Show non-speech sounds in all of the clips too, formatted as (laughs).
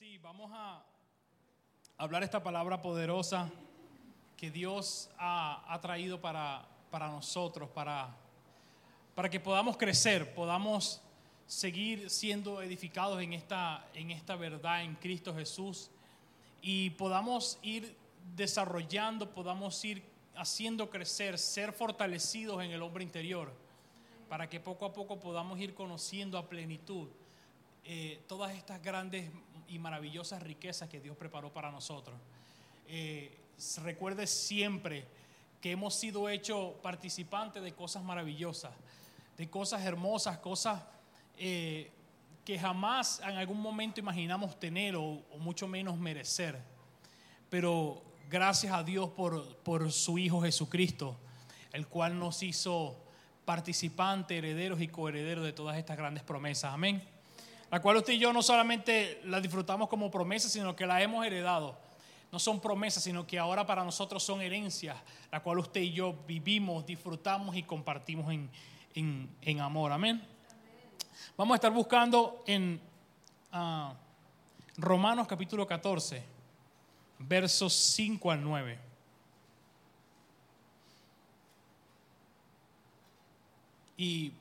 sí, vamos a hablar esta palabra poderosa que Dios ha, traído para, para nosotros, para, para que podamos crecer, podamos seguir siendo edificados en esta, en esta verdad en Cristo Jesús y podamos ir desarrollando, podamos ir haciendo crecer, ser fortalecidos en el hombre interior, para que poco a poco podamos ir conociendo a plenitud eh, todas estas grandes y maravillosas riquezas que Dios preparó para nosotros. Eh, recuerde siempre que hemos sido hechos participantes de cosas maravillosas, de cosas hermosas, cosas eh, que jamás en algún momento imaginamos tener o, mucho menos merecer. Pero gracias a Dios por, por su Hijo Jesucristo, el cual nos hizo participantes, herederos y coherederos de todas estas grandes promesas. Amén la cual usted y yo no solamente la disfrutamos como promesa, sino que la hemos heredado. No son promesas, sino que ahora para nosotros son herencias, la cual usted y yo vivimos, disfrutamos y compartimos en, amor. Amén. Vamos a estar buscando en uh, Romanos capítulo 14, versos 5 al 9. Y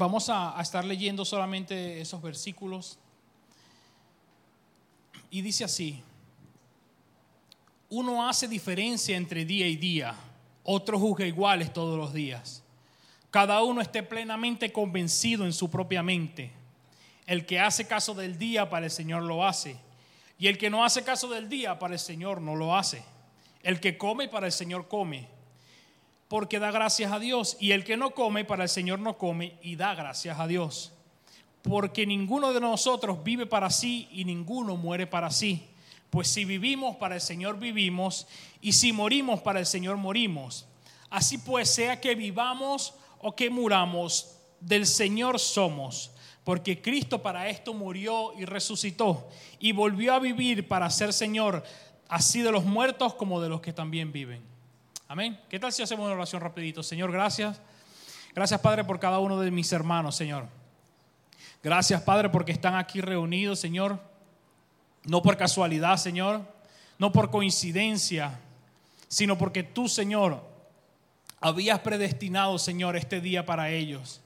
Vamos a, estar leyendo solamente esos versículos. Y dice así, uno hace diferencia entre día y día, otro juzga iguales todos los días. Cada uno esté plenamente convencido en su propia mente. El que hace caso del día para el Señor lo hace. Y el que no hace caso del día para el Señor no lo hace. El que come para el Señor come porque da gracias a Dios. Y el que no come, para el Señor no come y da gracias a Dios. Porque ninguno de nosotros vive para sí y ninguno muere para sí. Pues si vivimos, para el Señor vivimos, y si morimos, para el Señor morimos. Así pues, sea que vivamos o que muramos, del Señor somos. Porque Cristo para esto murió y resucitó y volvió a vivir para ser Señor, así de los muertos como de los que también viven. Amén. ¿Qué tal si hacemos una oración rapidito? Señor, gracias. Gracias, Padre, por cada uno de mis hermanos, Señor. Gracias, Padre, porque están aquí reunidos, Señor. No por casualidad, Señor. No por coincidencia, sino porque tú, Señor, habías predestinado, Señor, este día para ellos.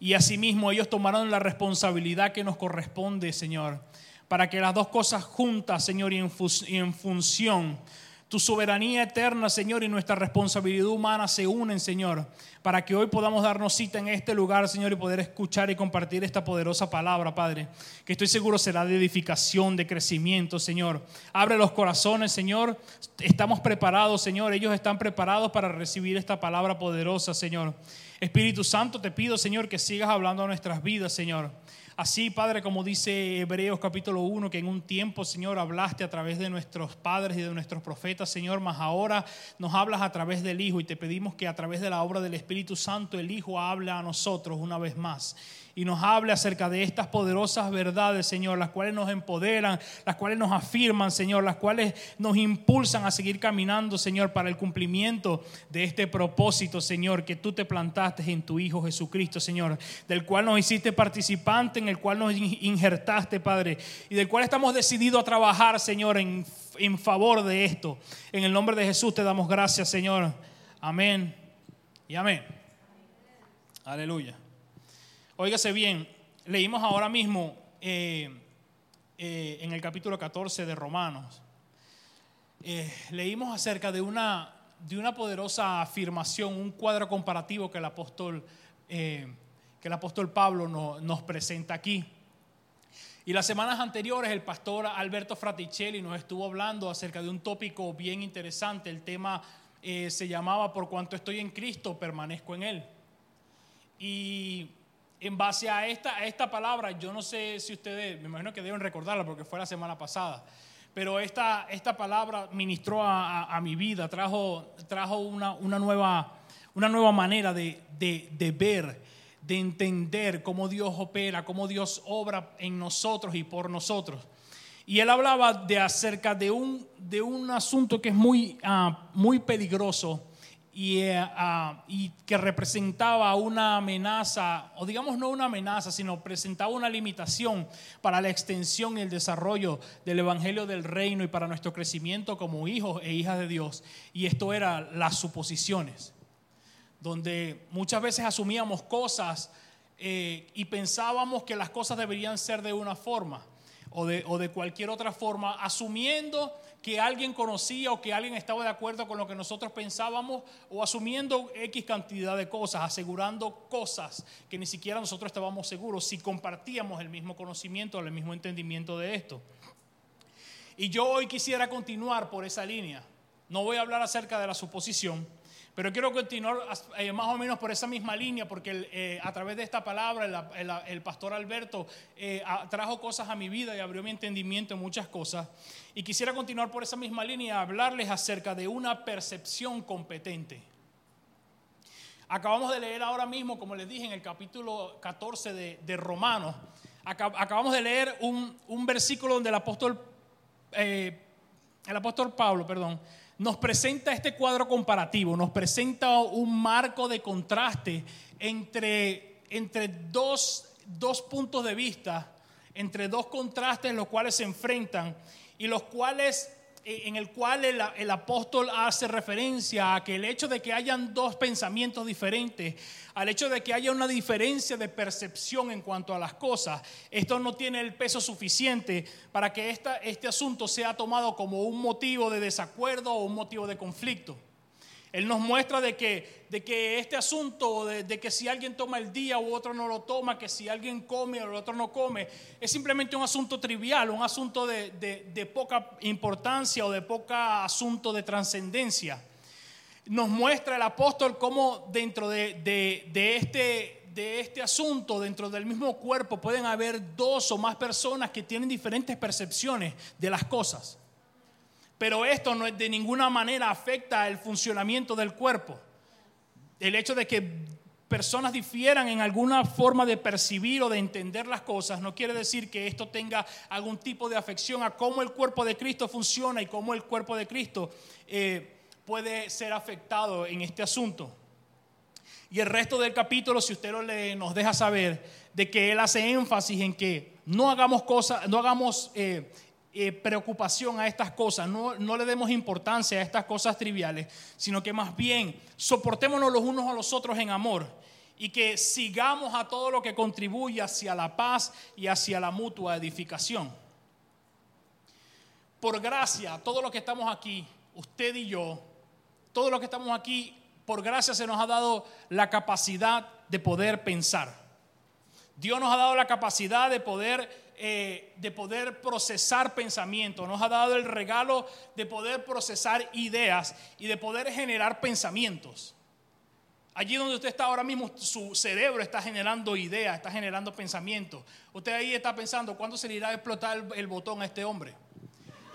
Y asimismo ellos tomaron la responsabilidad que nos corresponde, Señor, para que las dos cosas juntas, Señor, y en, función tu soberanía eterna, Señor, y nuestra responsabilidad humana se unen, Señor, para que hoy podamos darnos cita en este lugar, Señor, y poder escuchar y compartir esta poderosa palabra, Padre, que estoy seguro será de edificación, de crecimiento, Señor. Abre los corazones, Señor. Estamos preparados, Señor. Ellos están preparados para recibir esta palabra poderosa, Señor. Espíritu Santo, te pido, Señor, que sigas hablando a nuestras vidas, Señor. Así, Padre, como dice Hebreos capítulo 1, que en un tiempo, Señor, hablaste a través de nuestros padres y de nuestros profetas, Señor, mas ahora nos hablas a través del Hijo y te pedimos que a través de la obra del Espíritu Santo el Hijo hable a nosotros una vez más y nos hable acerca de estas poderosas verdades, Señor, las cuales nos empoderan, las cuales nos afirman, Señor, las cuales nos impulsan a seguir caminando, Señor, para el cumplimiento de este propósito, Señor, que tú te plantaste en tu Hijo Jesucristo, Señor, del cual nos hiciste participante, en el cual nos injertaste, Padre, y del cual estamos decididos a trabajar, Señor, en, en favor de esto. En el nombre de Jesús te damos gracias, Señor. Amén y amén. Aleluya. Óigase bien, leímos ahora mismo eh, eh, en el capítulo 14 de Romanos, eh, leímos acerca de una, de una poderosa afirmación, un cuadro comparativo que el apóstol, que el apóstol Pablo nos presenta aquí. Y las semanas anteriores el pastor Alberto Fraticelli nos estuvo hablando acerca de un tópico bien interesante. El tema se llamaba Por cuanto estoy en Cristo, permanezco en Él. Y en base a esta, esta palabra, yo no sé si ustedes, me imagino que deben recordarla porque fue la semana pasada, pero esta, esta palabra ministró a, mi vida, trajo, trajo una, una, nueva, una nueva manera de, de, ver, de entender cómo Dios opera, cómo Dios obra en nosotros y por nosotros. Y él hablaba de acerca de un, de un asunto que es muy, uh, muy peligroso y, eh, ah, y, que representaba una amenaza, o digamos no una amenaza, sino presentaba una limitación para la extensión y el desarrollo del Evangelio del Reino y para nuestro crecimiento como hijos e hijas de Dios. Y esto era las suposiciones, donde muchas veces asumíamos cosas eh, y pensábamos que las cosas deberían ser de una forma o de, o de cualquier otra forma, asumiendo que alguien conocía o que alguien estaba de acuerdo con lo que nosotros pensábamos o asumiendo X cantidad de cosas, asegurando cosas que ni siquiera nosotros estábamos seguros si compartíamos el mismo conocimiento, el mismo entendimiento de esto. Y yo hoy quisiera continuar por esa línea. No voy a hablar acerca de la suposición, pero quiero continuar eh, más o menos por esa misma línea, porque eh, a través de esta palabra el, pastor Alberto eh, trajo cosas a mi vida y abrió mi entendimiento en muchas cosas. Y quisiera continuar por esa misma línea y hablarles acerca de una percepción competente. Acabamos de leer ahora mismo, como les dije, en el capítulo 14 de, Romanos, acabamos de leer un, un versículo donde el apóstol, el apóstol Pablo, perdón, nos presenta este cuadro comparativo, nos presenta un marco de contraste entre, entre dos, dos puntos de vista, entre dos contrastes los cuales se enfrentan y los cuales en el cual el, apóstol hace referencia a que el hecho de que hayan dos pensamientos diferentes, al hecho de que haya una diferencia de percepción en cuanto a las cosas, esto no tiene el peso suficiente para que este asunto sea tomado como un motivo de desacuerdo o un motivo de conflicto. Él nos muestra de que, de que este asunto, de, que si alguien toma el día u otro no lo toma, que si alguien come o el otro no come, es simplemente un asunto trivial, un asunto de, poca importancia o de poca asunto de trascendencia. Nos muestra el apóstol cómo dentro de, este, de este asunto, dentro del mismo cuerpo, pueden haber dos o más personas que tienen diferentes percepciones de las cosas pero esto no de ninguna manera afecta el funcionamiento del cuerpo. El hecho de que personas difieran en alguna forma de percibir o de entender las cosas no quiere decir que esto tenga algún tipo de afección a cómo el cuerpo de Cristo funciona y cómo el cuerpo de Cristo eh, puede ser afectado en este asunto. Y el resto del capítulo, si usted lo lee, nos deja saber de que él hace énfasis en que no hagamos cosas, no hagamos eh, eh, preocupación a estas cosas, no, no, le demos importancia a estas cosas triviales, sino que más bien soportémonos los unos a los otros en amor y que sigamos a todo lo que contribuye hacia la paz y hacia la mutua edificación. Por gracia, todo lo que estamos aquí, usted y yo, todo lo que estamos aquí, por gracia se nos ha dado la capacidad de poder pensar. Dios nos ha dado la capacidad de poder eh, de poder procesar pensamientos, nos ha dado el regalo de poder procesar ideas y de poder generar pensamientos. Allí donde usted está ahora mismo, su cerebro está generando ideas, está generando pensamientos. Usted ahí está pensando, ¿cuándo se le irá a explotar el, botón a este hombre?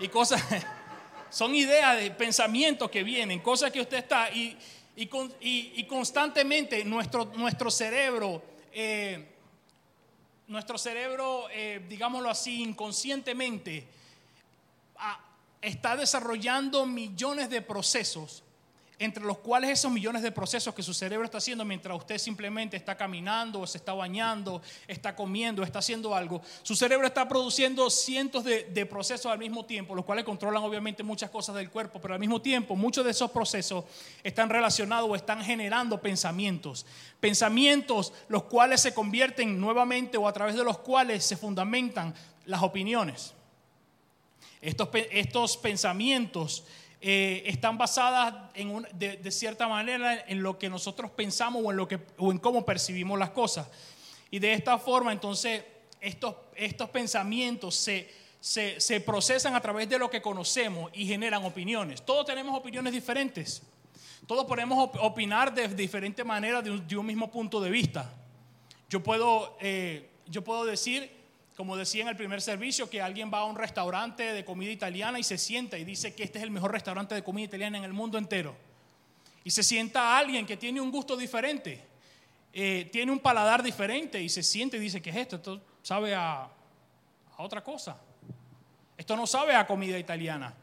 Y cosas, (laughs) son ideas de pensamientos que vienen, cosas que usted está, y, y, constantemente nuestro, nuestro cerebro... Eh, nuestro cerebro, eh, digámoslo así, inconscientemente, está desarrollando millones de procesos entre los cuales esos millones de procesos que su cerebro está haciendo mientras usted simplemente está caminando, se está bañando, está comiendo, está haciendo algo, su cerebro está produciendo cientos de, procesos al mismo tiempo, los cuales controlan obviamente muchas cosas del cuerpo, pero al mismo tiempo muchos de esos procesos están relacionados o están generando pensamientos, pensamientos los cuales se convierten nuevamente o a través de los cuales se fundamentan las opiniones. Estos, estos pensamientos eh, están basadas de, cierta manera en lo que nosotros pensamos o en, lo que, o en cómo percibimos las cosas. Y de esta forma, entonces, estos, estos pensamientos se, se, procesan a través de lo que conocemos y generan opiniones. Todos tenemos opiniones diferentes. Todos podemos opinar de diferente manera de un, mismo punto de vista. Yo puedo, eh, yo puedo decir como decía en el primer servicio, que alguien va a un restaurante de comida italiana y se sienta y dice que este es el mejor restaurante de comida italiana en el mundo entero. Y se sienta alguien que tiene un gusto diferente, eh, tiene un paladar diferente y se siente y dice, ¿qué es esto? Esto sabe a, otra cosa. Esto no sabe a comida italiana.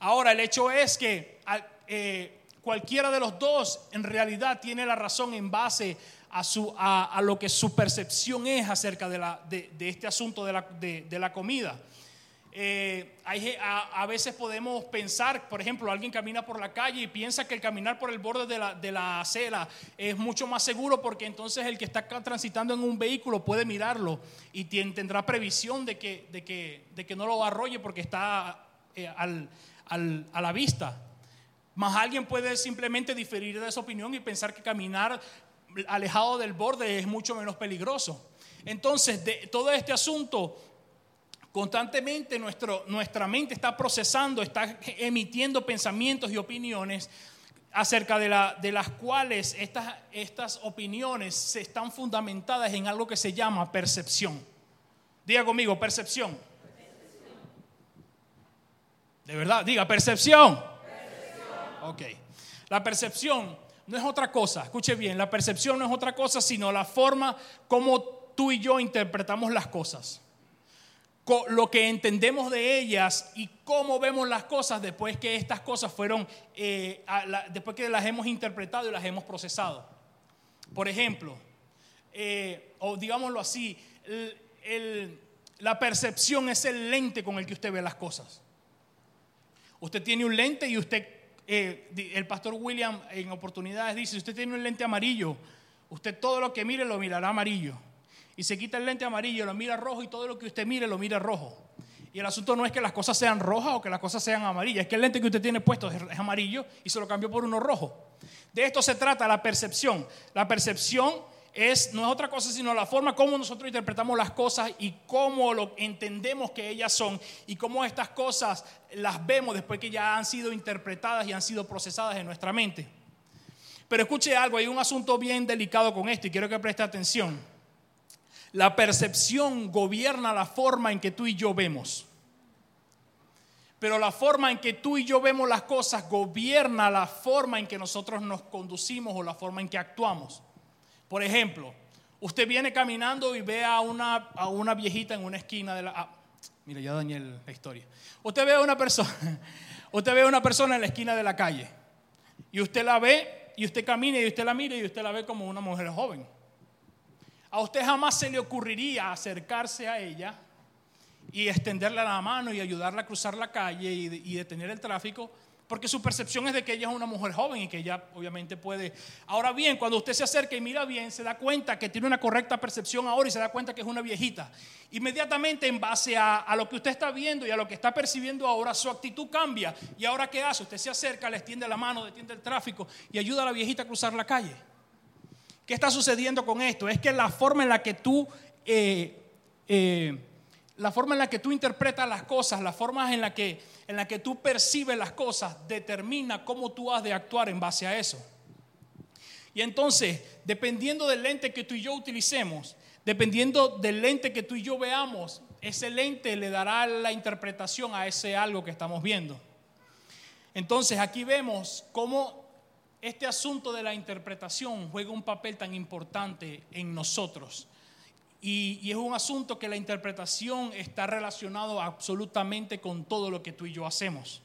Ahora, el hecho es que eh, cualquiera de los dos en realidad tiene la razón en base a, su, a, lo que su percepción es acerca de, la, de, este asunto de la, de la comida. Eh, a, veces podemos pensar, por ejemplo, alguien camina por la calle y piensa que el caminar por el borde de la, de la, acera es mucho más seguro porque entonces el que está transitando en un vehículo puede mirarlo y tendrá previsión de que, de que, de que no lo arrolle porque está eh, al, al, a la vista. Más alguien puede simplemente diferir de esa opinión y pensar que caminar alejado del borde es mucho menos peligroso. Entonces, de todo este asunto Constantemente nuestro, nuestra mente está procesando, está emitiendo pensamientos y opiniones acerca de, la, de las cuales estas, estas opiniones están fundamentadas en algo que se llama percepción. Diga conmigo, percepción. De verdad, diga, percepción. percepción. Ok. La percepción no es otra cosa, escuche bien, la percepción no es otra cosa sino la forma como tú y yo interpretamos las cosas lo que entendemos de ellas y cómo vemos las cosas después que estas cosas fueron, eh, después que las hemos interpretado y las hemos procesado. Por ejemplo, eh, o digámoslo así, la percepción es el lente con el que usted ve las cosas. Usted tiene un lente y usted, eh, el pastor William en oportunidades dice, si usted tiene un lente amarillo, usted todo lo que mire lo mirará amarillo y se quita el lente amarillo, lo mira rojo y todo lo que usted mire lo mira rojo. Y el asunto no es que las cosas sean rojas o que las cosas sean amarillas, es que el lente que usted tiene puesto es amarillo y se lo cambió por uno rojo. De esto se trata la percepción. La percepción es, no es otra cosa sino la forma como nosotros interpretamos las cosas y cómo lo entendemos que ellas son y cómo estas cosas las vemos después que ya han sido interpretadas y han sido procesadas en nuestra mente. Pero escuche algo, hay un asunto bien delicado con esto y quiero que preste atención. La percepción gobierna la forma en que tú y yo vemos. Pero la forma en que tú y yo vemos las cosas gobierna la forma en que nosotros nos conducimos o la forma en que actuamos. Por ejemplo, usted viene caminando y ve a una, a una viejita en una esquina de la... Ah, mira, ya dañé la historia. Usted ve a una persona, (laughs) usted ve a una persona en la esquina de la calle y usted la ve y usted camina y usted la mira y usted la ve como una mujer joven. A usted jamás se le ocurriría acercarse a ella y extenderle la mano y ayudarla a cruzar la calle y, detener el tráfico, porque su percepción es de que ella es una mujer joven y que ella obviamente puede. Ahora bien, cuando usted se acerca y mira bien, se da cuenta que tiene una correcta percepción ahora y se da cuenta que es una viejita. Inmediatamente en base a, a lo que usted está viendo y a lo que está percibiendo ahora, su actitud cambia. ¿Y ahora qué hace? Usted se acerca, le extiende la mano, detiene el tráfico y ayuda a la viejita a cruzar la calle. ¿Qué está sucediendo con esto? Es que la forma en la que tú, eh, eh, la forma en la que tú interpretas las cosas, la forma en la, que, en la que tú percibes las cosas, determina cómo tú has de actuar en base a eso. Y entonces, dependiendo del lente que tú y yo utilicemos, dependiendo del lente que tú y yo veamos, ese lente le dará la interpretación a ese algo que estamos viendo. Entonces, aquí vemos cómo este asunto de la interpretación juega un papel tan importante en nosotros. Y, es un asunto que la interpretación está relacionado absolutamente con todo lo que tú y yo hacemos.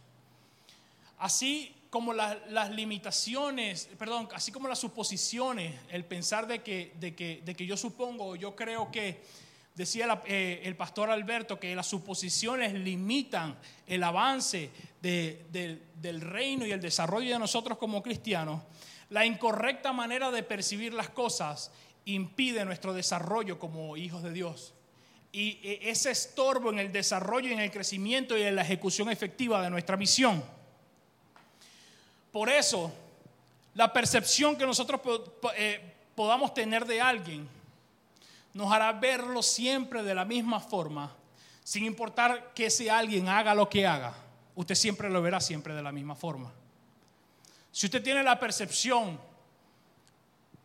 Así como las limitaciones, perdón, así como las suposiciones, el pensar de que, de que, de que yo supongo, yo creo que Decía eh, el pastor Alberto que las suposiciones limitan el avance del reino y el desarrollo de nosotros como cristianos. La incorrecta manera de percibir las cosas impide nuestro desarrollo como hijos de Dios. Y eh, ese estorbo en el desarrollo, en el crecimiento y en la ejecución efectiva de nuestra misión. Por eso, la percepción que nosotros eh, podamos tener de alguien nos hará verlo siempre de la misma forma, sin importar que ese alguien haga lo que haga, usted siempre lo verá siempre de la misma forma. Si usted tiene la percepción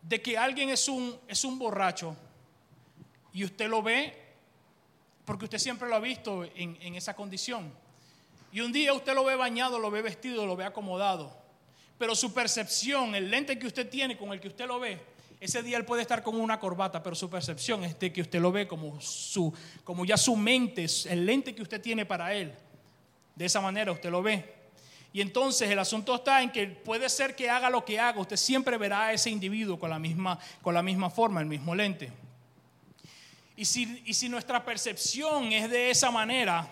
de que alguien es un, es un borracho y usted lo ve, porque usted siempre lo ha visto en, en esa condición, y un día usted lo ve bañado, lo ve vestido, lo ve acomodado, pero su percepción, el lente que usted tiene con el que usted lo ve, ese día él puede estar con una corbata, pero su percepción es de que usted lo ve como, su, como ya su mente, el lente que usted tiene para él. De esa manera usted lo ve. Y entonces el asunto está en que puede ser que haga lo que haga, usted siempre verá a ese individuo con la misma, con la misma forma, el mismo lente. Y si, y si nuestra percepción es de esa manera,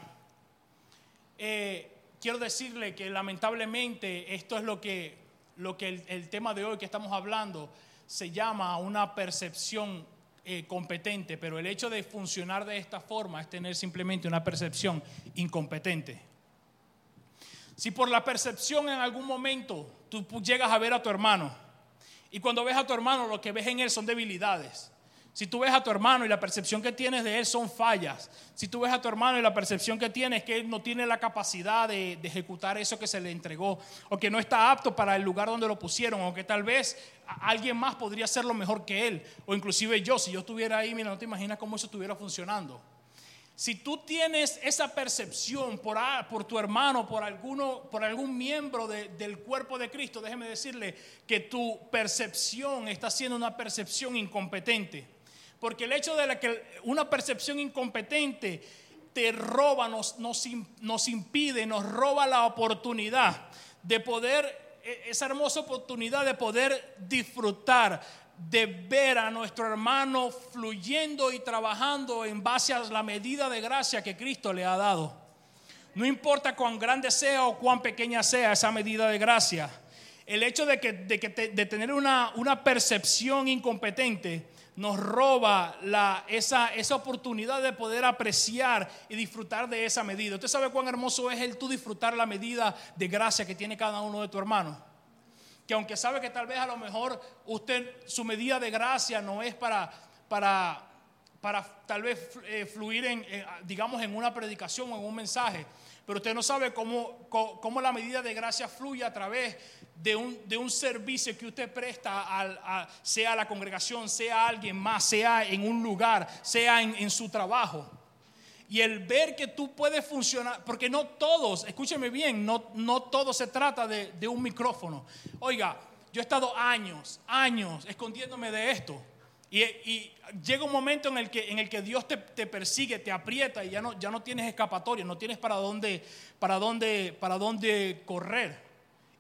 eh, quiero decirle que lamentablemente esto es lo que, lo que el, tema de hoy que estamos hablando se llama una percepción eh, competente, pero el hecho de funcionar de esta forma es tener simplemente una percepción incompetente. Si por la percepción en algún momento tú llegas a ver a tu hermano y cuando ves a tu hermano lo que ves en él son debilidades. Si tú ves a tu hermano y la percepción que tienes de él son fallas. Si tú ves a tu hermano y la percepción que tienes es que él no tiene la capacidad de, ejecutar eso que se le entregó. O que no está apto para el lugar donde lo pusieron. O que tal vez alguien más podría hacerlo mejor que él. O inclusive yo, si yo estuviera ahí, mira, no te imaginas cómo eso estuviera funcionando. Si tú tienes esa percepción por, por tu hermano, por, alguno, por algún miembro del cuerpo de Cristo, déjeme decirle que tu percepción está siendo una percepción incompetente. Porque el hecho de que una percepción incompetente te roba, nos, nos, nos impide, nos roba la oportunidad de poder, e, esa hermosa oportunidad de poder disfrutar de ver a nuestro hermano fluyendo y trabajando en base a la medida de gracia que Cristo le ha dado. No importa cuán grande sea o cuán pequeña sea esa medida de gracia. El hecho de, que, de, tener una, una, percepción incompetente nos roba la, esa, esa oportunidad de poder apreciar y disfrutar de esa medida. Usted sabe cuán hermoso es el tú disfrutar la medida de gracia que tiene cada uno de tu hermano que aunque sabe que tal vez a lo mejor usted, su medida de gracia no es para, para, para tal vez eh, fluir en, digamos, en una predicación o en un mensaje, pero usted no sabe cómo, cómo, la medida de gracia fluye a través de un, de un servicio que usted presta, a, sea a la congregación, sea a alguien más, sea en un lugar, sea en, en su trabajo. Y el ver que tú puedes funcionar, porque no todos, escúcheme bien, no, no todo se trata de, un micrófono. Oiga, yo he estado años, años escondiéndome de esto. Y, llega un momento en el que, en el que Dios te, persigue, te aprieta y ya no, ya no tienes escapatoria, no tienes para dónde, para, dónde, para dónde correr.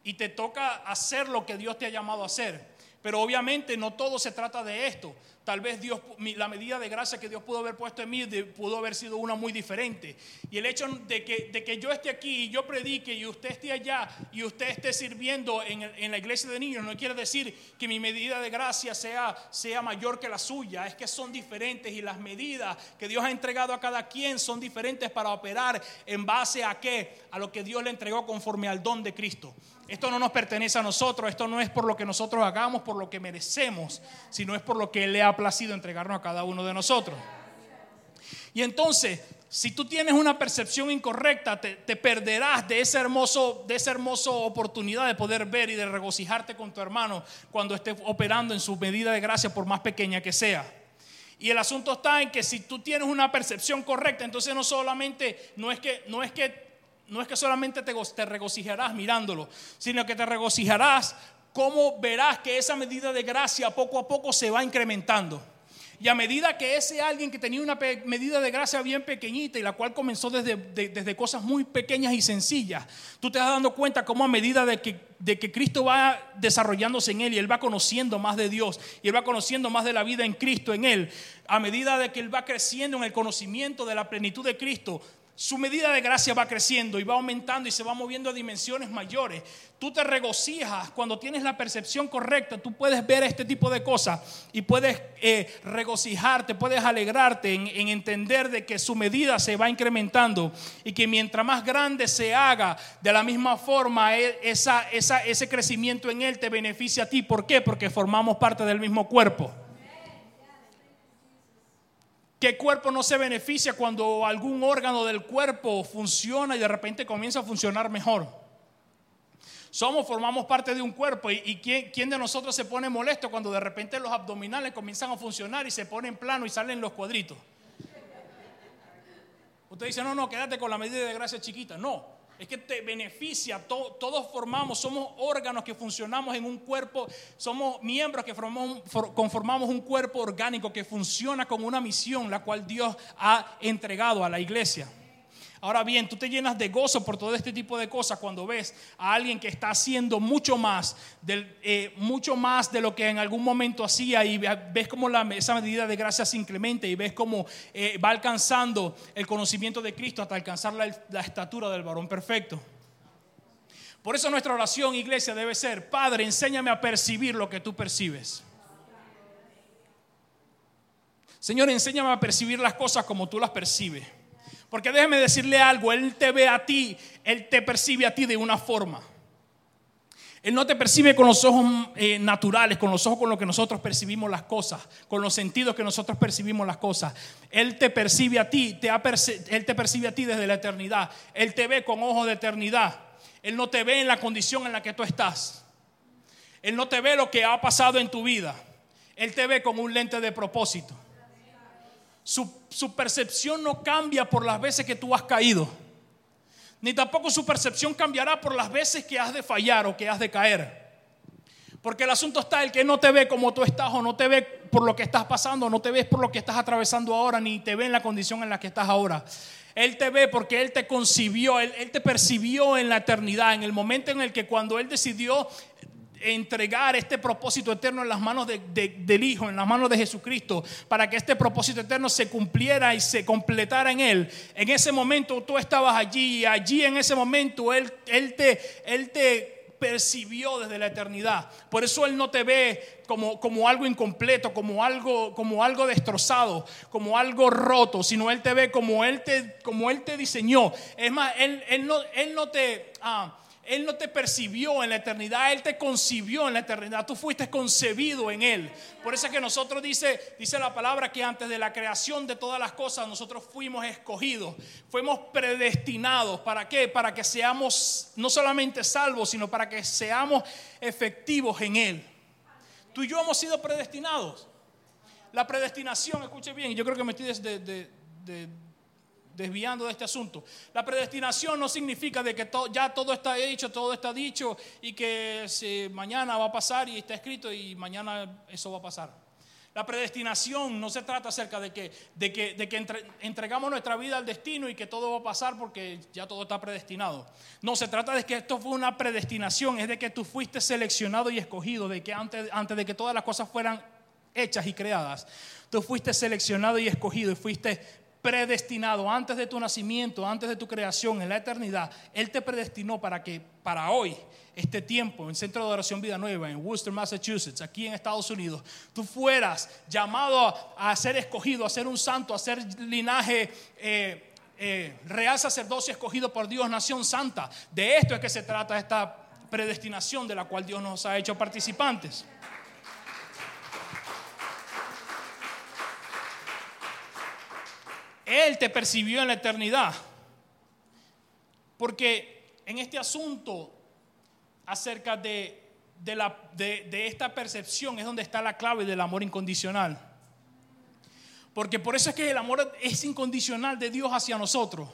Y te toca hacer lo que Dios te ha llamado a hacer. Pero obviamente no todo se trata de esto. Tal vez Dios, la medida de gracia que Dios pudo haber puesto en mí pudo haber sido una muy diferente. Y el hecho de que, de que yo esté aquí y yo predique y usted esté allá y usted esté sirviendo en, en, la iglesia de niños no quiere decir que mi medida de gracia sea, sea mayor que la suya. Es que son diferentes y las medidas que Dios ha entregado a cada quien son diferentes para operar en base a qué? A lo que Dios le entregó conforme al don de Cristo. Esto no nos pertenece a nosotros, esto no es por lo que nosotros hagamos, por lo que merecemos, sino es por lo que Él le ha placido entregarnos a cada uno de nosotros. Y entonces, si tú tienes una percepción incorrecta, te, perderás de esa, hermoso, de esa hermosa oportunidad de poder ver y de regocijarte con tu hermano cuando esté operando en su medida de gracia, por más pequeña que sea. Y el asunto está en que si tú tienes una percepción correcta, entonces no solamente, no es que, no es que no es que solamente te, regocijarás mirándolo, sino que te regocijarás cómo verás que esa medida de gracia poco a poco se va incrementando. Y a medida que ese alguien que tenía una medida de gracia bien pequeñita y la cual comenzó desde, desde cosas muy pequeñas y sencillas, tú te vas dando cuenta cómo a medida de que, de que Cristo va desarrollándose en él y él va conociendo más de Dios y él va conociendo más de la vida en Cristo en él, a medida de que él va creciendo en el conocimiento de la plenitud de Cristo, su medida de gracia va creciendo y va aumentando y se va moviendo a dimensiones mayores. Tú te regocijas cuando tienes la percepción correcta. Tú puedes ver este tipo de cosas y puedes eh, regocijarte, puedes alegrarte en, entender de que su medida se va incrementando y que mientras más grande se haga, de la misma forma e, esa, ese crecimiento en él te beneficia a ti. ¿Por qué? Porque formamos parte del mismo cuerpo. ¿Qué cuerpo no se beneficia cuando algún órgano del cuerpo funciona y de repente comienza a funcionar mejor? Somos, formamos parte de un cuerpo y, ¿quién, de nosotros se pone molesto cuando de repente los abdominales comienzan a funcionar y se ponen plano y salen los cuadritos? Usted dice, no, no, quédate con la medida de gracia chiquita. No, es que te beneficia. todos formamos, somos órganos que funcionamos en un cuerpo, somos miembros que formamos, conformamos un cuerpo orgánico que funciona con una misión, la cual Dios ha entregado a la iglesia. Ahora bien, tú te llenas de gozo por todo este tipo de cosas cuando ves a alguien que está haciendo mucho más, eh, mucho más de lo que en algún momento hacía y ves como la, esa medida de gracia se incrementa y ves cómo eh, va alcanzando el conocimiento de Cristo hasta alcanzar la, la estatura del varón perfecto. Por eso nuestra oración, iglesia, debe ser, Padre, enséñame a percibir lo que tú percibes. Señor, enséñame a percibir las cosas como tú las percibes. Porque déjeme decirle algo, Él te ve a ti, Él te percibe a ti de una forma. Él no te percibe con los ojos eh, naturales, con los ojos con los que nosotros percibimos las cosas, con los sentidos que nosotros percibimos las cosas. Él te percibe a ti, te Él te percibe a ti desde la eternidad. Él te ve con ojos de eternidad. Él no te ve en la condición en la que tú estás. Él no te ve lo que ha pasado en tu vida. Él te ve con un lente de propósito. Su, su, percepción no cambia por las veces que tú has caído. Ni tampoco su percepción cambiará por las veces que has de fallar o que has de caer. Porque el asunto está el que no te ve como tú estás o no te ve por lo que estás pasando, no te ves por lo que estás atravesando ahora, ni te ve en la condición en la que estás ahora. Él te ve porque Él te concibió, Él, te percibió en la eternidad, en el momento en el que cuando Él decidió entregar este propósito eterno en las manos del Hijo, en las manos de Jesucristo, para que este propósito eterno se cumpliera y se completara en Él. En ese momento tú estabas allí y allí en ese momento Él, él, te, él te percibió desde la eternidad. Por eso Él no te ve como, como algo incompleto, como algo, como algo destrozado, como algo roto, sino Él te ve como Él te, como él te diseñó. Es más, Él, él, no, él no te... Ah, él no te percibió en la eternidad, Él te concibió en la eternidad. Tú fuiste concebido en Él. Por eso es que nosotros dice, dice la palabra que antes de la creación de todas las cosas nosotros fuimos escogidos, fuimos predestinados. ¿Para qué? Para que seamos no solamente salvos, sino para que seamos efectivos en Él. Tú y yo hemos sido predestinados. La predestinación, escuche bien, yo creo que me estoy de, de desviando de este asunto. La predestinación no significa de que ya todo está hecho, todo está dicho y que mañana va a pasar y está escrito y mañana eso va a pasar. La predestinación no se trata acerca de que, entregamos nuestra vida al destino y que todo va a pasar porque ya todo está predestinado. No, se trata de que esto fue una predestinación, es de que tú fuiste seleccionado y escogido, de que antes, antes de que todas las cosas fueran hechas y creadas, tú fuiste seleccionado y escogido y fuiste predestinado antes de tu nacimiento, antes de tu creación, en la eternidad. Él te predestinó para que para hoy, este tiempo, en Centro de Oración Vida Nueva, en Worcester, Massachusetts, aquí en Estados Unidos, tú fueras llamado a, ser escogido, a ser un santo, a ser linaje. Eh, eh, real sacerdocio escogido por Dios, nación santa. De esto es que se trata esta predestinación de la cual Dios nos ha hecho participantes. Él te percibió en la eternidad. Porque en este asunto acerca de, de, esta percepción es donde está la clave del amor incondicional. Porque por eso es que el amor es incondicional de Dios hacia nosotros.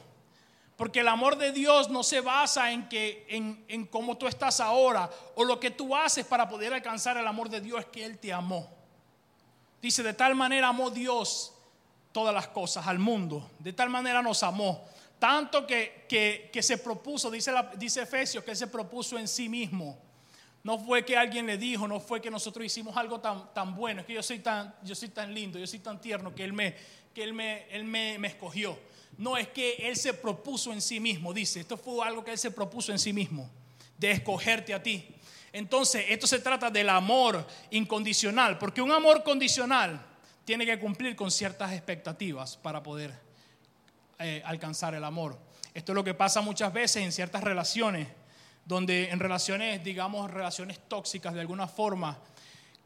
Porque el amor de Dios no se basa en, que, en, en cómo tú estás ahora o lo que tú haces para poder alcanzar el amor de Dios, es que Él te amó. Dice, de tal manera amó Dios todas las cosas al mundo. De tal manera nos amó. Tanto que, que, se propuso, dice, la, dice Efesios, que Él se propuso en sí mismo. No fue que alguien le dijo, no fue que nosotros hicimos algo tan, tan bueno, es que yo soy tan, yo soy tan lindo, yo soy tan tierno que Él, me, que él, me, él me escogió. No, es que Él se propuso en sí mismo, dice. Esto fue algo que Él se propuso en sí mismo, de escogerte a ti. Entonces, esto se trata del amor incondicional, porque un amor condicional tiene que cumplir con ciertas expectativas para poder eh, alcanzar el amor. Esto es lo que pasa muchas veces en ciertas relaciones, donde en relaciones, digamos, relaciones tóxicas de alguna forma,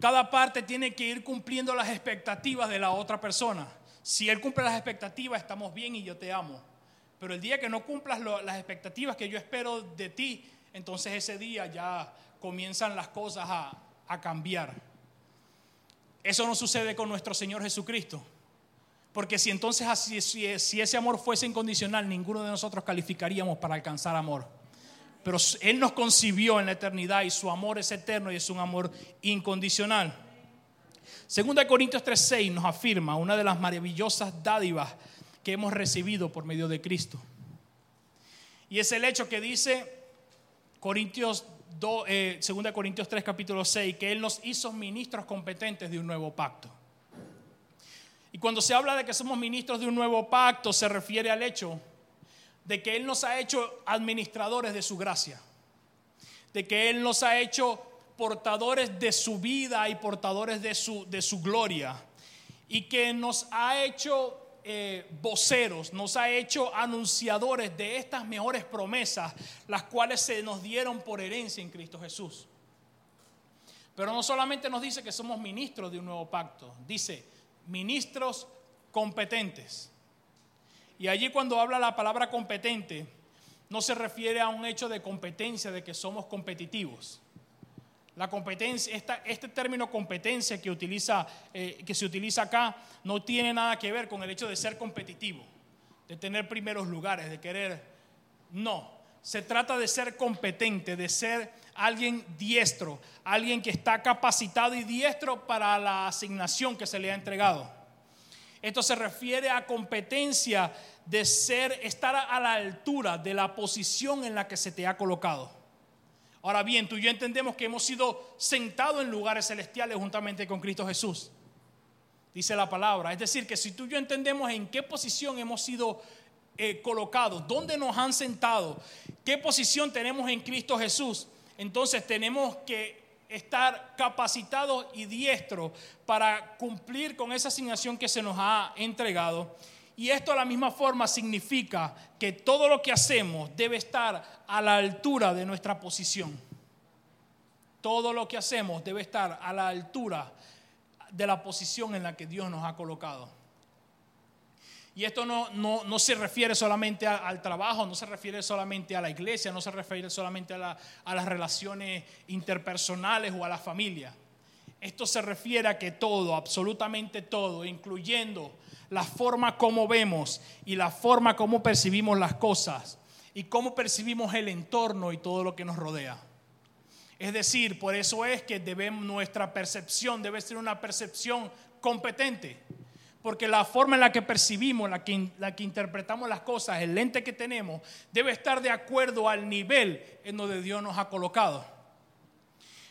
cada parte tiene que ir cumpliendo las expectativas de la otra persona. Si él cumple las expectativas, estamos bien y yo te amo. Pero el día que no cumplas las expectativas que yo espero de ti, entonces ese día ya comienzan las cosas a, a cambiar. Eso no sucede con nuestro Señor Jesucristo. Porque si entonces así, si, ese amor fuese incondicional, ninguno de nosotros calificaríamos para alcanzar amor. Pero Él nos concibió en la eternidad y su amor es eterno y es un amor incondicional. Segunda Corintios 3:6 nos afirma una de las maravillosas dádivas que hemos recibido por medio de Cristo. Y es el hecho que dice Corintios 2, 2 Corintios 3, capítulo 6, que Él nos hizo ministros competentes de un nuevo pacto. Y cuando se habla de que somos ministros de un nuevo pacto, se refiere al hecho de que Él nos ha hecho administradores de su gracia, de que Él nos ha hecho portadores de su vida y portadores de su, de su gloria, y que nos ha hecho eh, voceros, nos ha hecho anunciadores de estas mejores promesas, las cuales se nos dieron por herencia en Cristo Jesús. Pero no solamente nos dice que somos ministros de un nuevo pacto, dice ministros competentes. Y allí cuando habla la palabra competente, no se refiere a un hecho de competencia, de que somos competitivos. La competencia, este término competencia que, utiliza, eh, que se utiliza acá no tiene nada que ver con el hecho de ser competitivo, de tener primeros lugares, de querer. No, se trata de ser competente, de ser alguien diestro, alguien que está capacitado y diestro para la asignación que se le ha entregado. Esto se refiere a competencia de ser, estar a la altura de la posición en la que se te ha colocado. Ahora bien, tú y yo entendemos que hemos sido sentados en lugares celestiales juntamente con Cristo Jesús. Dice la palabra. Es decir, que si tú y yo entendemos en qué posición hemos sido eh, colocados, dónde nos han sentado, qué posición tenemos en Cristo Jesús, entonces tenemos que estar capacitados y diestros para cumplir con esa asignación que se nos ha entregado y esto a la misma forma significa que todo lo que hacemos debe estar a la altura de nuestra posición. Todo lo que hacemos debe estar a la altura de la posición en la que Dios nos ha colocado. Y esto no, no, se refiere solamente al trabajo, no se refiere solamente a la iglesia, no se refiere solamente a, a las relaciones interpersonales o a la familia. Esto se refiere a que todo, absolutamente todo, incluyendo la forma como vemos y la forma como percibimos las cosas y cómo percibimos el entorno y todo lo que nos rodea. Es decir, por eso es que debemos, nuestra percepción debe ser una percepción competente. Porque la forma en la que percibimos, la que, la que interpretamos las cosas, el lente que tenemos, debe estar de acuerdo al nivel en donde Dios nos ha colocado.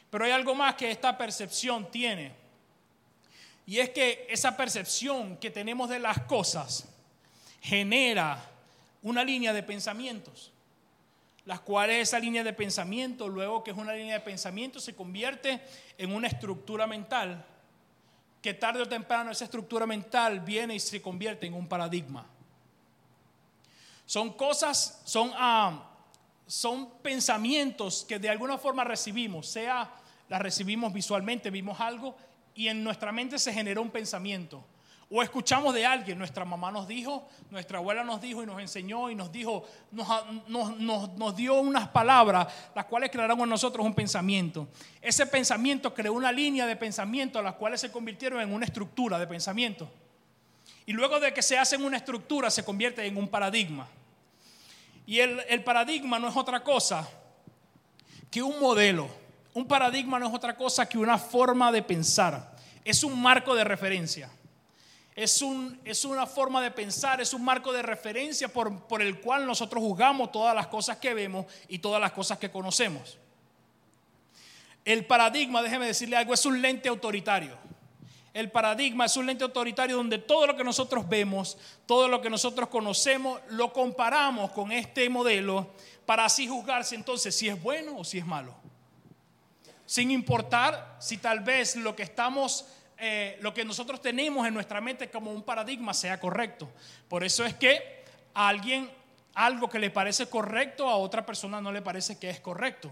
Pero hay algo más que esta percepción tiene. Y es que esa percepción que tenemos de las cosas genera una línea de pensamientos, las cuales esa línea de pensamiento, luego que es una línea de pensamiento, se convierte en una estructura mental, que tarde o temprano esa estructura mental viene y se convierte en un paradigma. Son cosas, son, ah, son pensamientos que de alguna forma recibimos, sea las recibimos visualmente, vimos algo y en nuestra mente se generó un pensamiento. O escuchamos de alguien, nuestra mamá nos dijo, nuestra abuela nos dijo y nos enseñó y nos dijo, nos, dio unas palabras, las cuales crearon en nosotros un pensamiento. Ese pensamiento creó una línea de pensamiento, las cuales se convirtieron en una estructura de pensamiento. Y luego de que se hace en una estructura, se convierte en un paradigma. Y el, el paradigma no es otra cosa que un modelo un paradigma no es otra cosa que una forma de pensar. Es un marco de referencia. Es, un, es una forma de pensar, es un marco de referencia por, por el cual nosotros juzgamos todas las cosas que vemos y todas las cosas que conocemos. El paradigma, déjeme decirle algo, es un lente autoritario. El paradigma es un lente autoritario donde todo lo que nosotros vemos, todo lo que nosotros conocemos, lo comparamos con este modelo para así juzgarse entonces si es bueno o si es malo sin importar si tal vez lo que estamos, eh, lo que nosotros tenemos en nuestra mente como un paradigma sea correcto. Por eso es que a alguien algo que le parece correcto a otra persona no le parece que es correcto.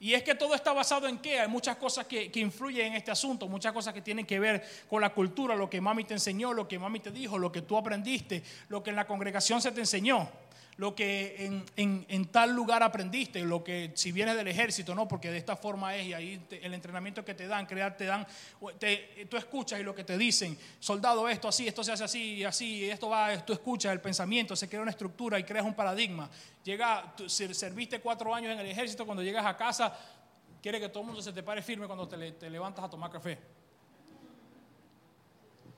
Y es que todo está basado en qué? Hay muchas cosas que, que, influyen en este asunto, muchas cosas que tienen que ver con la cultura, lo que mami te enseñó, lo que mami te dijo, lo que tú aprendiste, lo que en la congregación se te enseñó lo que en, tal lugar aprendiste, lo que si vienes del ejército, ¿no? Porque de esta forma es y ahí el entrenamiento que te dan, crear, te dan, tú escuchas y lo que te dicen, soldado esto así, esto se hace así y así, esto va, tú escuchas el pensamiento, se crea una estructura y creas un paradigma. Llega, serviste cuatro años en el ejército, cuando llegas a casa, quiere que todo el mundo se te pare firme cuando te, te levantas a tomar café.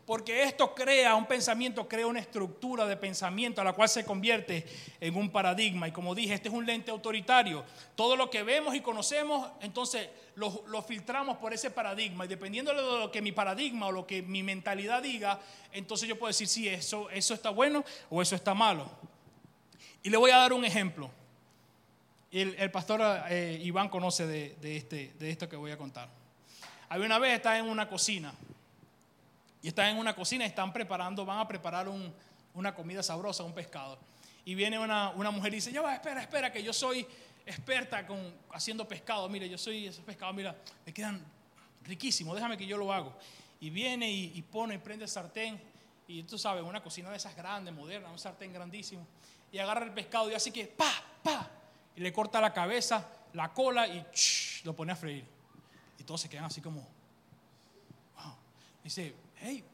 Porque esto crea un pensamiento, crea una estructura de pensamiento a la cual se convierte en un paradigma. Y como dije, este es un lente autoritario. Todo lo que vemos y conocemos, entonces lo, filtramos por ese paradigma. Y dependiendo de lo que mi paradigma o lo que mi mentalidad diga, entonces yo puedo decir si eso, eso está bueno o eso está malo. Y le voy a dar un ejemplo. El, pastor eh, Iván conoce de, este, de esto que voy a contar. Había una vez, está en una cocina y están en una cocina y están preparando, van a preparar una comida sabrosa, un pescado. Y viene una, mujer y dice, ya va, espera, espera, que yo soy experta con, haciendo pescado. Mire, yo soy esos pescados, mira, me quedan riquísimos, déjame que yo lo hago. Y viene y, pone, prende el sartén. Y tú sabes, una cocina de esas grandes, modernas, un sartén grandísimo. Y agarra el pescado y así que, pa, pa. Y le corta la cabeza, la cola y lo pone a freír. Y todos se quedan así como, wow. Dice, hey,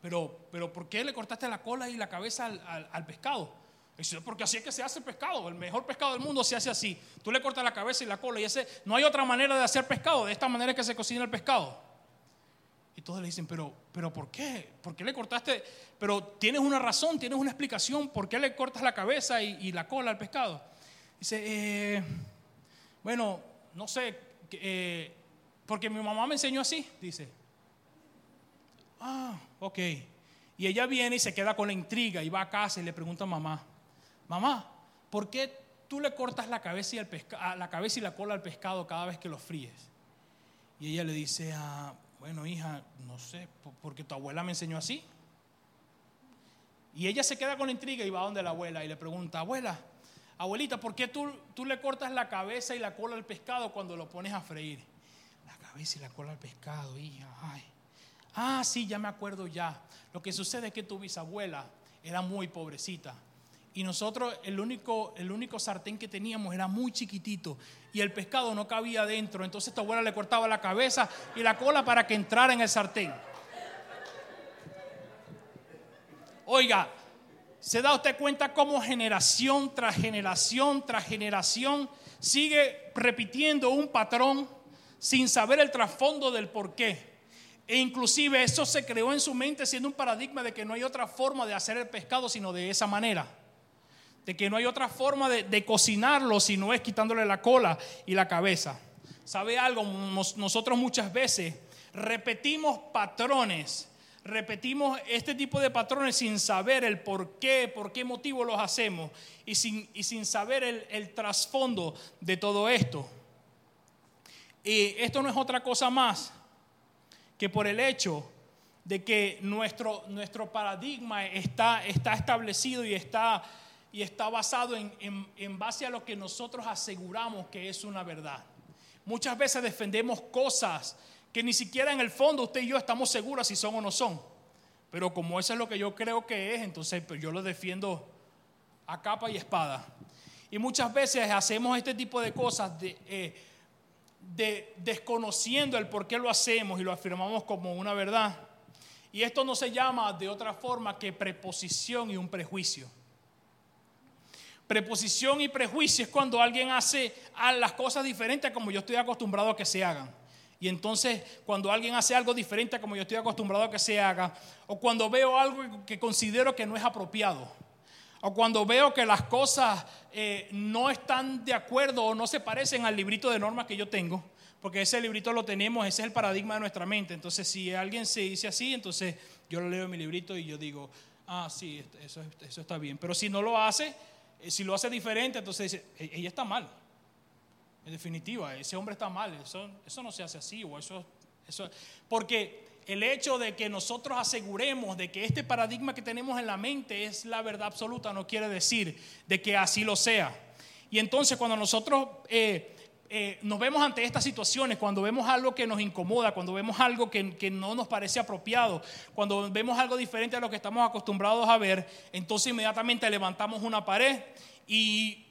pero, pero ¿por qué le cortaste la cola y la cabeza al, pescado? Dice, porque así es que se hace el pescado, el mejor pescado del mundo se hace así. Tú le cortas la cabeza y la cola y ese, no hay otra manera de hacer pescado, de esta manera que se cocina el pescado. Y todos le dicen, pero, pero ¿por qué? ¿Por qué le cortaste? Pero tienes una razón, tienes una explicación, ¿por qué le cortas la cabeza y, la cola al pescado? Dice, eh, bueno, no sé, eh, porque mi mamá me enseñó así, dice. Ah, ok. Y ella viene y se queda con la intriga y va a casa y le pregunta a mamá, mamá, ¿por qué tú le cortas la cabeza y, el la, cabeza y la cola al pescado cada vez que lo fríes? Y ella le dice, ah, bueno hija, no sé, porque tu abuela me enseñó así. Y ella se queda con la intriga y va donde la abuela y le pregunta, abuela, abuelita, ¿por qué tú, tú le cortas la cabeza y la cola al pescado cuando lo pones a freír? La cabeza y la cola al pescado, hija, ay. Ah, sí, ya me acuerdo ya. Lo que sucede es que tu bisabuela era muy pobrecita. Y nosotros el único, el único sartén que teníamos era muy chiquitito y el pescado no cabía dentro. Entonces tu abuela le cortaba la cabeza y la cola para que entrara en el sartén. Oiga, ¿se da usted cuenta cómo generación tras generación tras generación sigue repitiendo un patrón sin saber el trasfondo del por qué? E inclusive eso se creó en su mente siendo un paradigma de que no hay otra forma de hacer el pescado sino de esa manera. De que no hay otra forma de, cocinarlo si no es quitándole la cola y la cabeza. ¿Sabe algo? nosotros muchas veces repetimos patrones, repetimos este tipo de patrones sin saber el por qué, por qué motivo los hacemos y sin, y sin saber el, el trasfondo de todo esto. Y esto no es otra cosa más que por el hecho de que nuestro, nuestro paradigma está, está establecido y está, y está basado en, en, base a lo que nosotros aseguramos que es una verdad. Muchas veces defendemos cosas que ni siquiera en el fondo usted y yo estamos seguros si son o no son. Pero como eso es lo que yo creo que es, entonces pues, yo lo defiendo a capa y espada. Y muchas veces hacemos este tipo de cosas de, eh, de desconociendo el por qué lo hacemos y lo afirmamos como una verdad. Y esto no se llama de otra forma que preposición y un prejuicio. Preposición y prejuicio es cuando alguien hace las cosas diferentes a como yo estoy acostumbrado a que se hagan. Y entonces cuando alguien hace algo diferente a como yo estoy acostumbrado a que se haga, o cuando veo algo que considero que no es apropiado, o cuando veo que las cosas eh, no están de acuerdo o no se parecen al librito de normas que yo tengo, porque ese librito lo tenemos, ese es el paradigma de nuestra mente. Entonces, si alguien se dice así, entonces yo lo leo en mi librito y yo digo, ah, sí, eso, eso está bien. Pero si no lo hace, eh, si lo hace diferente, entonces dice, e-, ella está mal. En definitiva, ese hombre está mal, eso, eso no se hace así, o eso, eso, porque el hecho de que nosotros aseguremos de que este paradigma que tenemos en la mente es la verdad absoluta no quiere decir de que así lo sea. Y entonces cuando nosotros eh, eh, nos vemos ante estas situaciones, cuando vemos algo que nos incomoda, cuando vemos algo que, no nos parece apropiado, cuando vemos algo diferente a lo que estamos acostumbrados a ver, entonces inmediatamente levantamos una pared y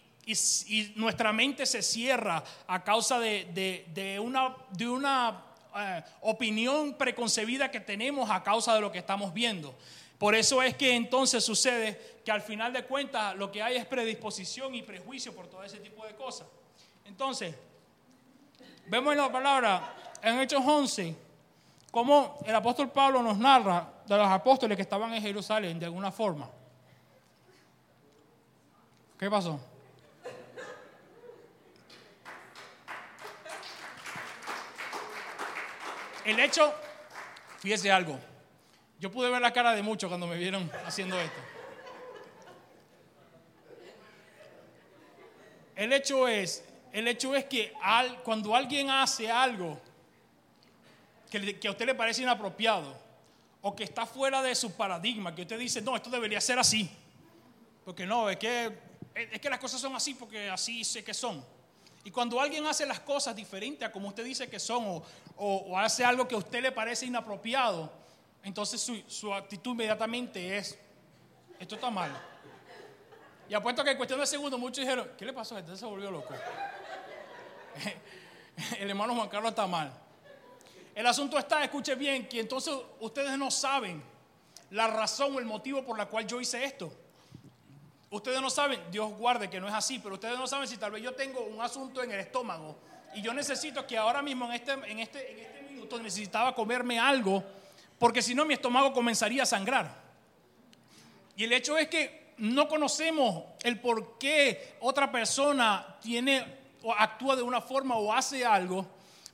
nuestra mente se cierra a causa de, una, de una eh, opinión preconcebida que tenemos a causa de lo que estamos viendo. Por eso es que entonces sucede que al final de cuentas lo que hay es predisposición y prejuicio por todo ese tipo de cosas. Entonces, vemos en la palabra en Hechos 11, cómo el apóstol Pablo nos narra de los apóstoles que estaban en Jerusalén de alguna forma. ¿Qué pasó? El hecho, fíjese algo, yo pude ver la cara de muchos cuando me vieron haciendo esto. El hecho es, el hecho es que cuando alguien hace algo que, que a usted le parece inapropiado o que está fuera de su paradigma, que usted dice, no, esto debería ser así, porque no, es que, es que las cosas son así porque así sé que son. Y cuando alguien hace las cosas diferentes a como usted dice que son o, hace algo que a usted le parece inapropiado, entonces su, su actitud inmediatamente es, esto está mal. Y apuesto que en cuestión de segundos muchos dijeron, ¿qué le pasó? Entonces se volvió loco. (laughs) El hermano Juan Carlos está mal. El asunto está, escuche bien, que entonces ustedes no saben la razón o el motivo por la cual yo hice esto. Ustedes no saben, Dios guarde que no es así, pero ustedes no saben si tal vez yo tengo un asunto en el estómago y yo necesito que ahora mismo en este, en este, en este minuto necesitaba comerme algo, porque si no mi estómago comenzaría a sangrar. Y el hecho es que no conocemos el por qué otra persona tiene o actúa de una forma o hace algo,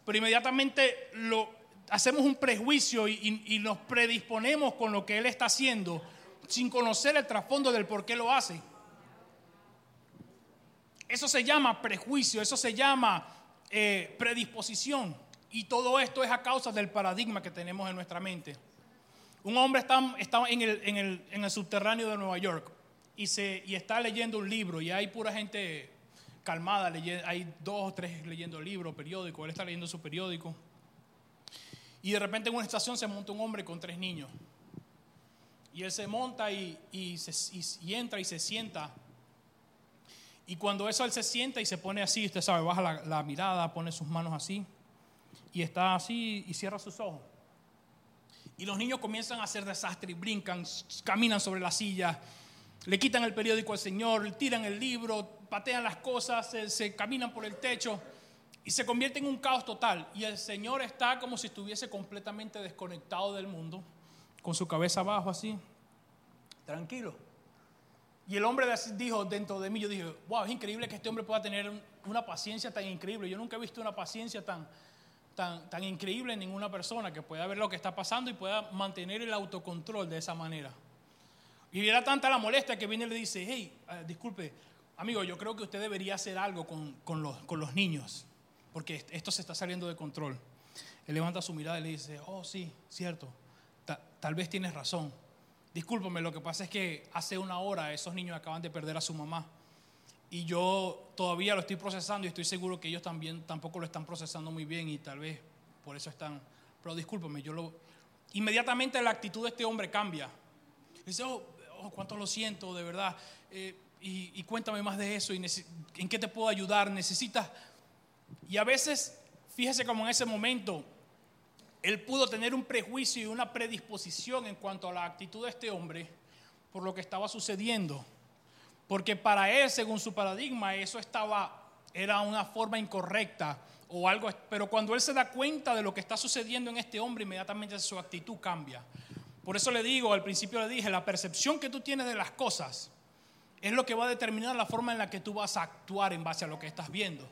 pero inmediatamente lo, hacemos un prejuicio y, y nos predisponemos con lo que él está haciendo sin conocer el trasfondo del por qué lo hace. Eso se llama prejuicio, eso se llama eh, predisposición. Y todo esto es a causa del paradigma que tenemos en nuestra mente. Un hombre está, en, el, subterráneo de Nueva York y, está leyendo un libro y hay pura gente calmada, hay dos o tres leyendo libros, periódicos, él está leyendo su periódico. Y de repente en una estación se monta un hombre con tres niños. Y él se monta y, entra y se sienta. Y cuando eso él se sienta y se pone así, usted sabe, baja la, mirada, pone sus manos así. Y está así y cierra sus ojos. Y los niños comienzan a hacer desastre brincan, caminan sobre la silla le quitan el periódico al Señor, tiran el libro, patean las cosas, se, caminan por el techo y se convierte en un caos total. Y el Señor está como si estuviese completamente desconectado del mundo, con su cabeza abajo así, tranquilo. Y el hombre dijo dentro de mí, yo dije, wow, es increíble que este hombre pueda tener una paciencia tan increíble. Yo nunca he visto una paciencia tan, tan, tan increíble en ninguna persona que pueda ver lo que está pasando y pueda mantener el autocontrol de esa manera. Y era tanta la molestia que viene y le dice, hey, eh, disculpe, amigo, yo creo que usted debería hacer algo con, los, con los niños, porque esto se está saliendo de control. Él levanta su mirada y le dice, oh, sí, cierto, tal vez tienes razón. Discúlpame, lo que pasa es que hace una hora esos niños acaban de perder a su mamá. Y yo todavía lo estoy procesando y estoy seguro que ellos también tampoco lo están procesando muy bien y tal vez por eso están. Pero discúlpame, yo lo. Inmediatamente la actitud de este hombre cambia. Dice, oh, oh, cuánto lo siento, de verdad. Eh, y, cuéntame más de eso y en qué te puedo ayudar, necesitas. Y a veces, fíjese como en ese momento, él pudo tener un prejuicio y una predisposición en cuanto a la actitud de este hombre por lo que estaba sucediendo. Porque para él, según su paradigma, eso estaba, era una forma incorrecta o algo, pero cuando él se da cuenta de lo que está sucediendo en este hombre, inmediatamente su actitud cambia. Por eso le digo, al principio le dije, la percepción que tú tienes de las cosas es lo que va a determinar la forma en la que tú vas a actuar en base a lo que estás viendo.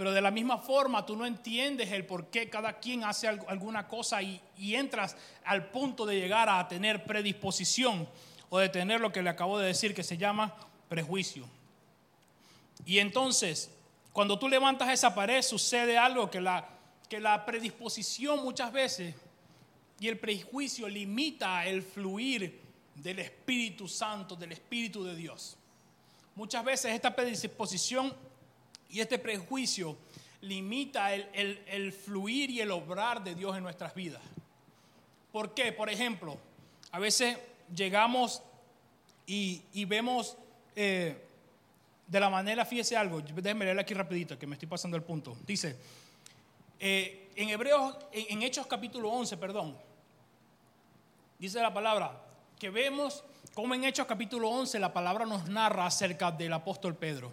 Pero de la misma forma tú no entiendes el por qué cada quien hace alguna cosa y, entras al punto de llegar a tener predisposición o de tener lo que le acabo de decir que se llama prejuicio. Y entonces, cuando tú levantas esa pared, sucede algo que la, que la predisposición muchas veces y el prejuicio limita el fluir del Espíritu Santo, del Espíritu de Dios. Muchas veces esta predisposición y este prejuicio limita el, fluir y el obrar de Dios en nuestras vidas. ¿Por qué? Por ejemplo, a veces llegamos y, vemos eh, de la manera, fíjese algo, déjenme leer aquí rapidito, que me estoy pasando el punto. Dice, eh, en Hebreos, en, en Hechos capítulo 11, perdón, dice la palabra, que vemos como en Hechos capítulo 11 la palabra nos narra acerca del apóstol Pedro.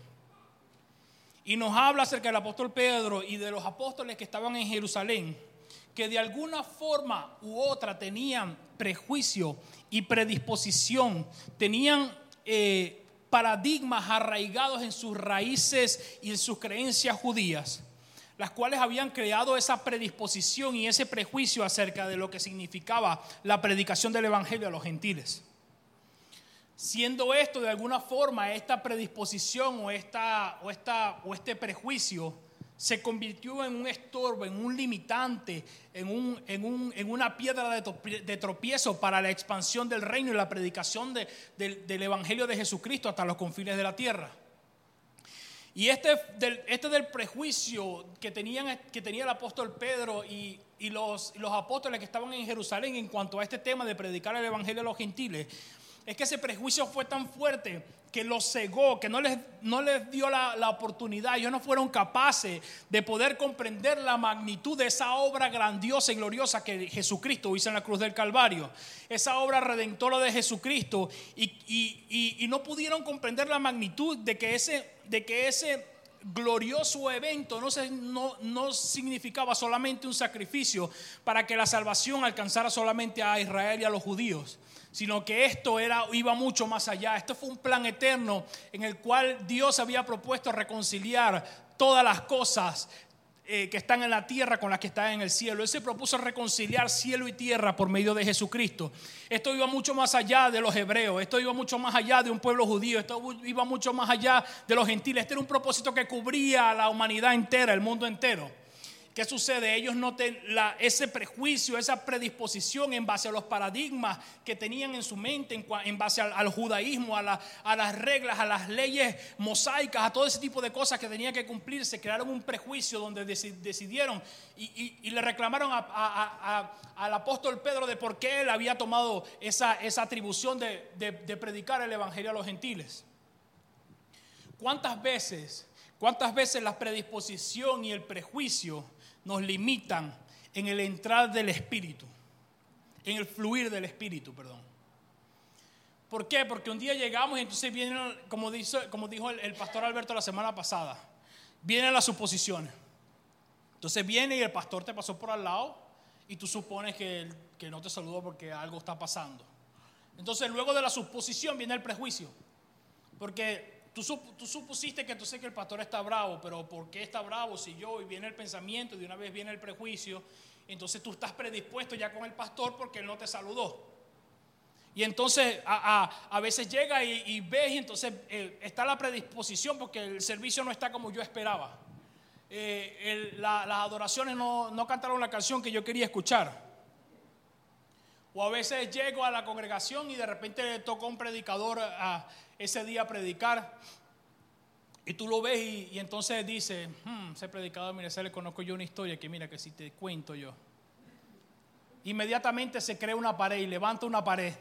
Y nos habla acerca del apóstol Pedro y de los apóstoles que estaban en Jerusalén, que de alguna forma u otra tenían prejuicio y predisposición, tenían eh, paradigmas arraigados en sus raíces y en sus creencias judías, las cuales habían creado esa predisposición y ese prejuicio acerca de lo que significaba la predicación del Evangelio a los gentiles. Siendo esto de alguna forma esta predisposición o, esta, o, esta, o este prejuicio se convirtió en un estorbo, en un limitante, en, un, en, un, en una piedra de tropiezo para la expansión del reino y la predicación de, del Evangelio de Jesucristo hasta los confines de la tierra. Y este del, este del prejuicio que, tenían, que tenía el apóstol Pedro y, y los, los apóstoles que estaban en Jerusalén en cuanto a este tema de predicar el Evangelio a los gentiles, es que ese prejuicio fue tan fuerte que los cegó, que no les, no les dio la, la, oportunidad, ellos no fueron capaces de poder comprender la magnitud de esa obra grandiosa y gloriosa que Jesucristo hizo en la cruz del Calvario, esa obra redentora de Jesucristo, y, y, y, no pudieron comprender la magnitud de que ese, de que ese glorioso evento no, no, no, significaba solamente un sacrificio para que la salvación alcanzara solamente a Israel y a los judíos, sino que esto era, iba mucho más allá. Esto fue un plan eterno en el cual Dios había propuesto reconciliar todas las cosas eh, que están en la tierra con las que están en el cielo. Él se propuso reconciliar cielo y tierra por medio de Jesucristo. Esto iba mucho más allá de los hebreos, esto iba mucho más allá de un pueblo judío, esto iba mucho más allá de los gentiles. Este era un propósito que cubría a la humanidad entera, el mundo entero. ¿Qué sucede? Ellos no ten ese prejuicio, esa predisposición en base a los paradigmas que tenían en su mente, en, base al, judaísmo, a, las reglas, a las leyes mosaicas, a todo ese tipo de cosas que tenían que cumplirse. Crearon un prejuicio donde decidieron y, le reclamaron al apóstol Pedro de por qué él había tomado esa, atribución de, de predicar el evangelio a los gentiles. ¿Cuántas veces, cuántas veces la predisposición y el prejuicio nos limitan en el entrar del Espíritu, en el fluir del Espíritu, perdón. ¿Por qué? Porque un día llegamos y entonces vienen, como, como dijo el, pastor Alberto la semana pasada, vienen las suposiciones. Entonces viene y el pastor te pasó por al lado y tú supones que, que no te saludó porque algo está pasando. Entonces luego de la suposición viene el prejuicio. Porque Tú, supusiste que entonces que el pastor está bravo, pero ¿por qué está bravo si yo? Y viene el pensamiento, y de una vez viene el prejuicio. Entonces tú estás predispuesto ya con el pastor porque él no te saludó. Y entonces a, veces llega y, ves y entonces eh, está la predisposición porque el servicio no está como yo esperaba. Eh, las adoraciones no, no cantaron la canción que yo quería escuchar. O a veces llego a la congregación y de repente le toca un predicador ese día predicar. Y tú lo ves y, entonces dice, hmm, ese predicador, mira, se le conozco yo una historia que mira que si te cuento yo. Inmediatamente se crea una pared y levanta una pared,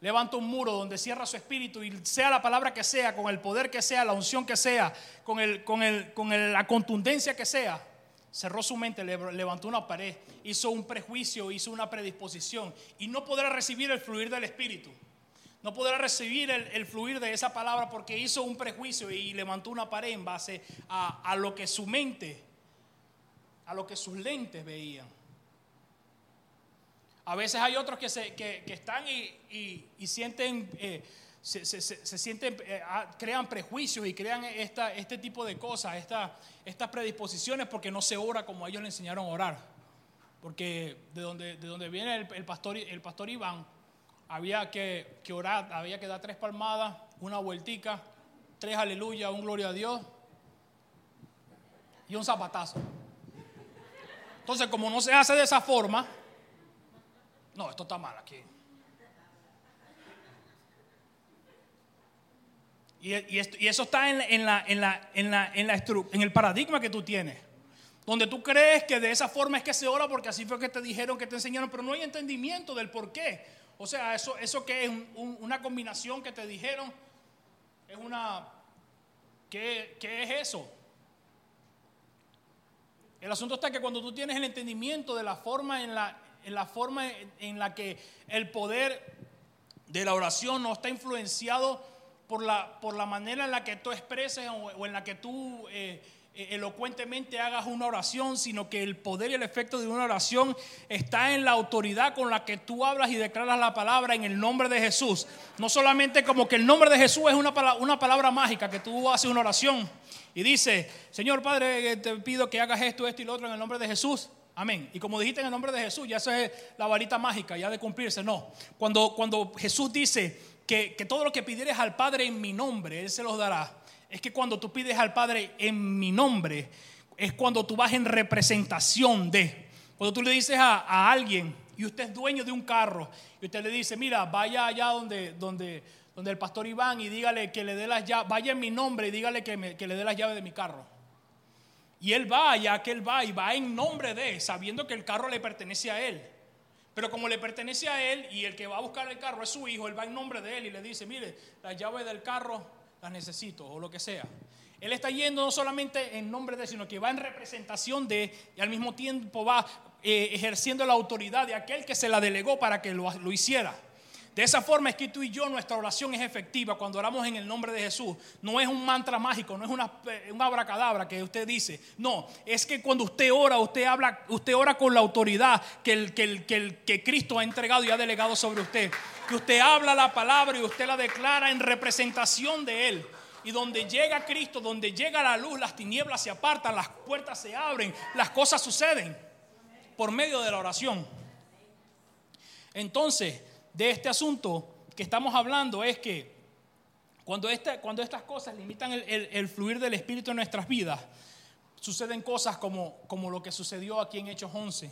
levanta un muro donde cierra su espíritu y sea la palabra que sea, con el poder que sea, la unción que sea, con, el, con, el, con la contundencia que sea, cerró su mente, levantó una pared, hizo un prejuicio, hizo una predisposición y no podrá recibir el fluir del Espíritu. No podrá recibir el, fluir de esa palabra porque hizo un prejuicio y levantó una pared en base a, lo que su mente, a lo que sus lentes veían. A veces hay otros que, se, que, están y, sienten... Eh, se, sienten, eh, ah, crean prejuicios y crean esta, este tipo de cosas, esta, estas predisposiciones porque no se ora como ellos le enseñaron a orar. Porque de donde, de donde viene el, pastor, el pastor Iván, había que, que, orar, había que dar tres palmadas, una vueltica, tres aleluya, un gloria a Dios y un zapatazo. Entonces, como no se hace de esa forma, no, esto está mal aquí. Y, eso está en, la, en, la, en, la, en, la, en el paradigma que tú tienes. Donde tú crees que de esa forma es que se ora porque así fue que te dijeron, que te enseñaron, pero no hay entendimiento del por qué. O sea, eso, eso que es una combinación que te dijeron, es una... ¿qué, ¿Qué es eso? El asunto está que cuando tú tienes el entendimiento de la forma en la, en la forma en la que el poder de la oración no está influenciado por la, por la manera en la que tú expreses o, en la que tú eh, eh, elocuentemente hagas una oración, sino que el poder y el efecto de una oración está en la autoridad con la que tú hablas y declaras la palabra en el nombre de Jesús. No solamente como que el nombre de Jesús es una palabra, una palabra mágica, que tú haces una oración y dices, Señor Padre, eh, te pido que hagas esto, esto y lo otro en el nombre de Jesús. Amén. Y como dijiste en el nombre de Jesús, ya eso es la varita mágica, ya de cumplirse. No. Cuando, cuando Jesús dice que, que todo lo que pidieres al Padre en mi nombre, Él se los dará es que cuando tú pides al Padre en mi nombre, es cuando tú vas en representación de. Cuando tú le dices a, alguien, y usted es dueño de un carro, y usted le dice, mira, vaya allá donde, donde, donde el pastor Iván y dígale que le dé las llaves, vaya en mi nombre y dígale que, que le dé las llaves de mi carro. Y él va allá que él va y va en nombre de, sabiendo que el carro le pertenece a él. Pero como le pertenece a él y el que va a buscar el carro es su hijo, él va en nombre de él y le dice, mire, la llave del carro las necesito o lo que sea. Él está yendo no solamente en nombre de, sino que va en representación de y al mismo tiempo va eh, ejerciendo la autoridad de aquel que se la delegó para que lo, lo hiciera. De esa forma es que tú y yo, nuestra oración es efectiva cuando oramos en el nombre de Jesús. No es un mantra mágico, no es una, una abracadabra que usted dice. No, es que cuando usted ora, usted habla, usted ora con la autoridad que, el, que, el, que, el, que Cristo ha entregado y ha delegado sobre usted. Que usted habla la palabra y usted la declara en representación de Él. Y donde llega Cristo, donde llega la luz, las tinieblas se apartan, las puertas se abren, las cosas suceden por medio de la oración. Entonces, de este asunto que estamos hablando es que cuando, cuando estas cosas limitan el, fluir del Espíritu en nuestras vidas, suceden cosas como, como lo que sucedió aquí en Hechos 11.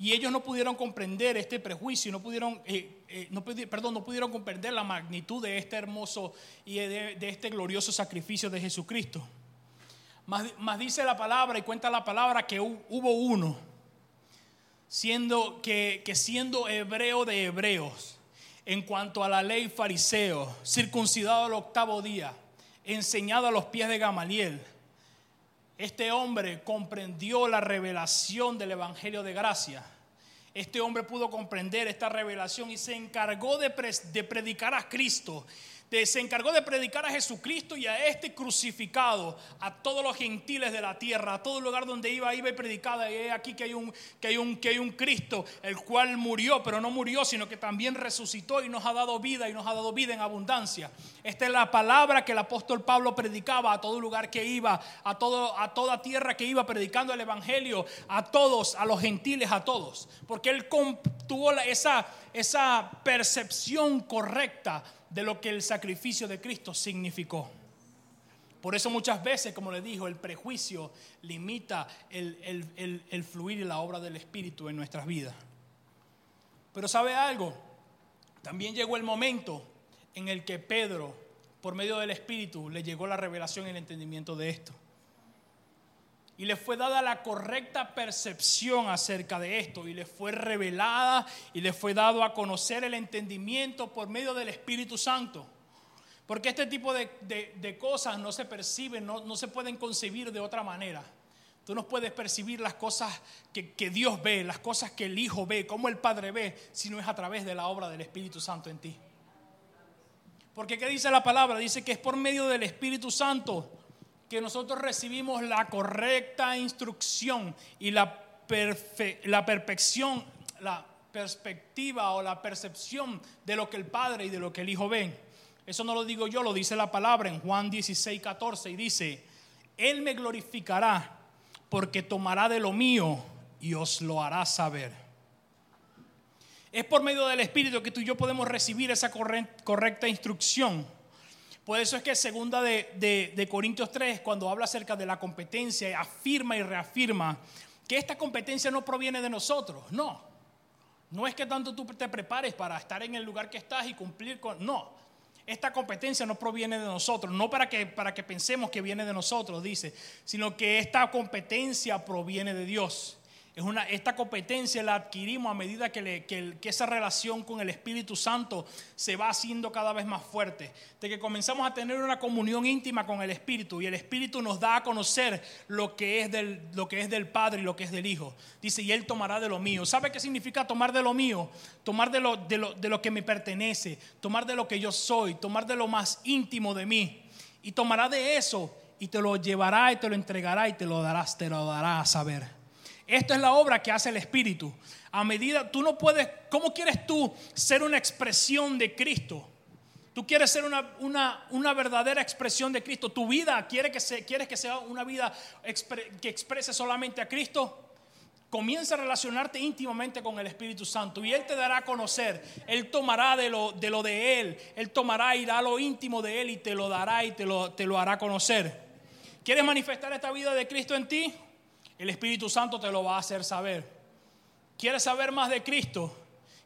Y ellos no pudieron comprender este prejuicio, no pudieron, eh, eh, no, perdón, no pudieron comprender la magnitud de este hermoso y de, este glorioso sacrificio de Jesucristo. Más, dice la palabra y cuenta la palabra que hubo uno siendo que, siendo hebreo de hebreos, en cuanto a la ley fariseo, circuncidado al octavo día, enseñado a los pies de Gamaliel, este hombre comprendió la revelación del Evangelio de gracia. Este hombre pudo comprender esta revelación y se encargó de, de predicar a Cristo se encargó de predicar a Jesucristo y a este crucificado, a todos los gentiles de la tierra, a todo lugar donde iba, iba y predicaba. Y aquí que hay, un, que, hay un, que hay un Cristo, el cual murió, pero no murió, sino que también resucitó y nos ha dado vida y nos ha dado vida en abundancia. Esta es la palabra que el apóstol Pablo predicaba a todo lugar que iba, a, todo, a toda tierra que iba predicando el Evangelio, a todos, a los gentiles, a todos. Porque él tuvo esa, esa percepción correcta de lo que el sacrificio de Cristo significó. Por eso muchas veces, como le dijo, el prejuicio limita el, fluir y la obra del Espíritu en nuestras vidas. Pero ¿sabe algo? También llegó el momento en el que Pedro, por medio del Espíritu, le llegó la revelación y el entendimiento de esto y le fue dada la correcta percepción acerca de esto y le fue revelada y le fue dado a conocer el entendimiento por medio del Espíritu Santo. Porque este tipo de, cosas no se perciben, no, no, se pueden concebir de otra manera. Tú no puedes percibir las cosas que, que Dios ve, las cosas que el Hijo ve, como el Padre ve, si no es a través de la obra del Espíritu Santo en ti. Porque ¿qué dice la palabra? Dice que es por medio del Espíritu Santo que nosotros recibimos la correcta instrucción y la, la perfección, la perspectiva o la percepción de lo que el Padre y de lo que el Hijo ven. Eso no lo digo yo, lo dice la palabra en Juan 16, 14 y dice, Él me glorificará porque tomará de lo mío y os lo hará saber. Es por medio del Espíritu que tú y yo podemos recibir esa correcta instrucción por eso es que segunda de, Corintios 3, cuando habla acerca de la competencia, afirma y reafirma que esta competencia no proviene de nosotros, no. No es que tanto tú te prepares para estar en el lugar que estás y cumplir con... No, esta competencia no proviene de nosotros, no para que, para que pensemos que viene de nosotros, dice, sino que esta competencia proviene de Dios esta competencia la adquirimos a medida que, que, esa relación con el Espíritu Santo se va haciendo cada vez más fuerte. De que comenzamos a tener una comunión íntima con el Espíritu y el Espíritu nos da a conocer lo que es del, lo que es del Padre y lo que es del Hijo. Dice, y Él tomará de lo mío. ¿Sabe qué significa tomar de lo mío? Tomar de lo, de lo, de lo que me pertenece, tomar de lo que yo soy, tomar de lo más íntimo de mí. Y tomará de eso y te lo llevará y te lo entregará y te lo darás, te lo dará a saber. Esto es la obra que hace el Espíritu. A medida, tú no puedes, ¿cómo quieres tú ser una expresión de Cristo? Tú quieres ser una, una, verdadera expresión de Cristo. Tu vida quiere que quieres que sea una vida que exprese solamente a Cristo. Comienza a relacionarte íntimamente con el Espíritu Santo y Él te dará a conocer. Él tomará de lo de, lo de Él. Él tomará, irá a lo íntimo de Él y te lo dará y te lo, te lo hará conocer. ¿Quieres manifestar esta vida de Cristo en ti? El Espíritu Santo te lo va a hacer saber. ¿Quieres saber más de Cristo?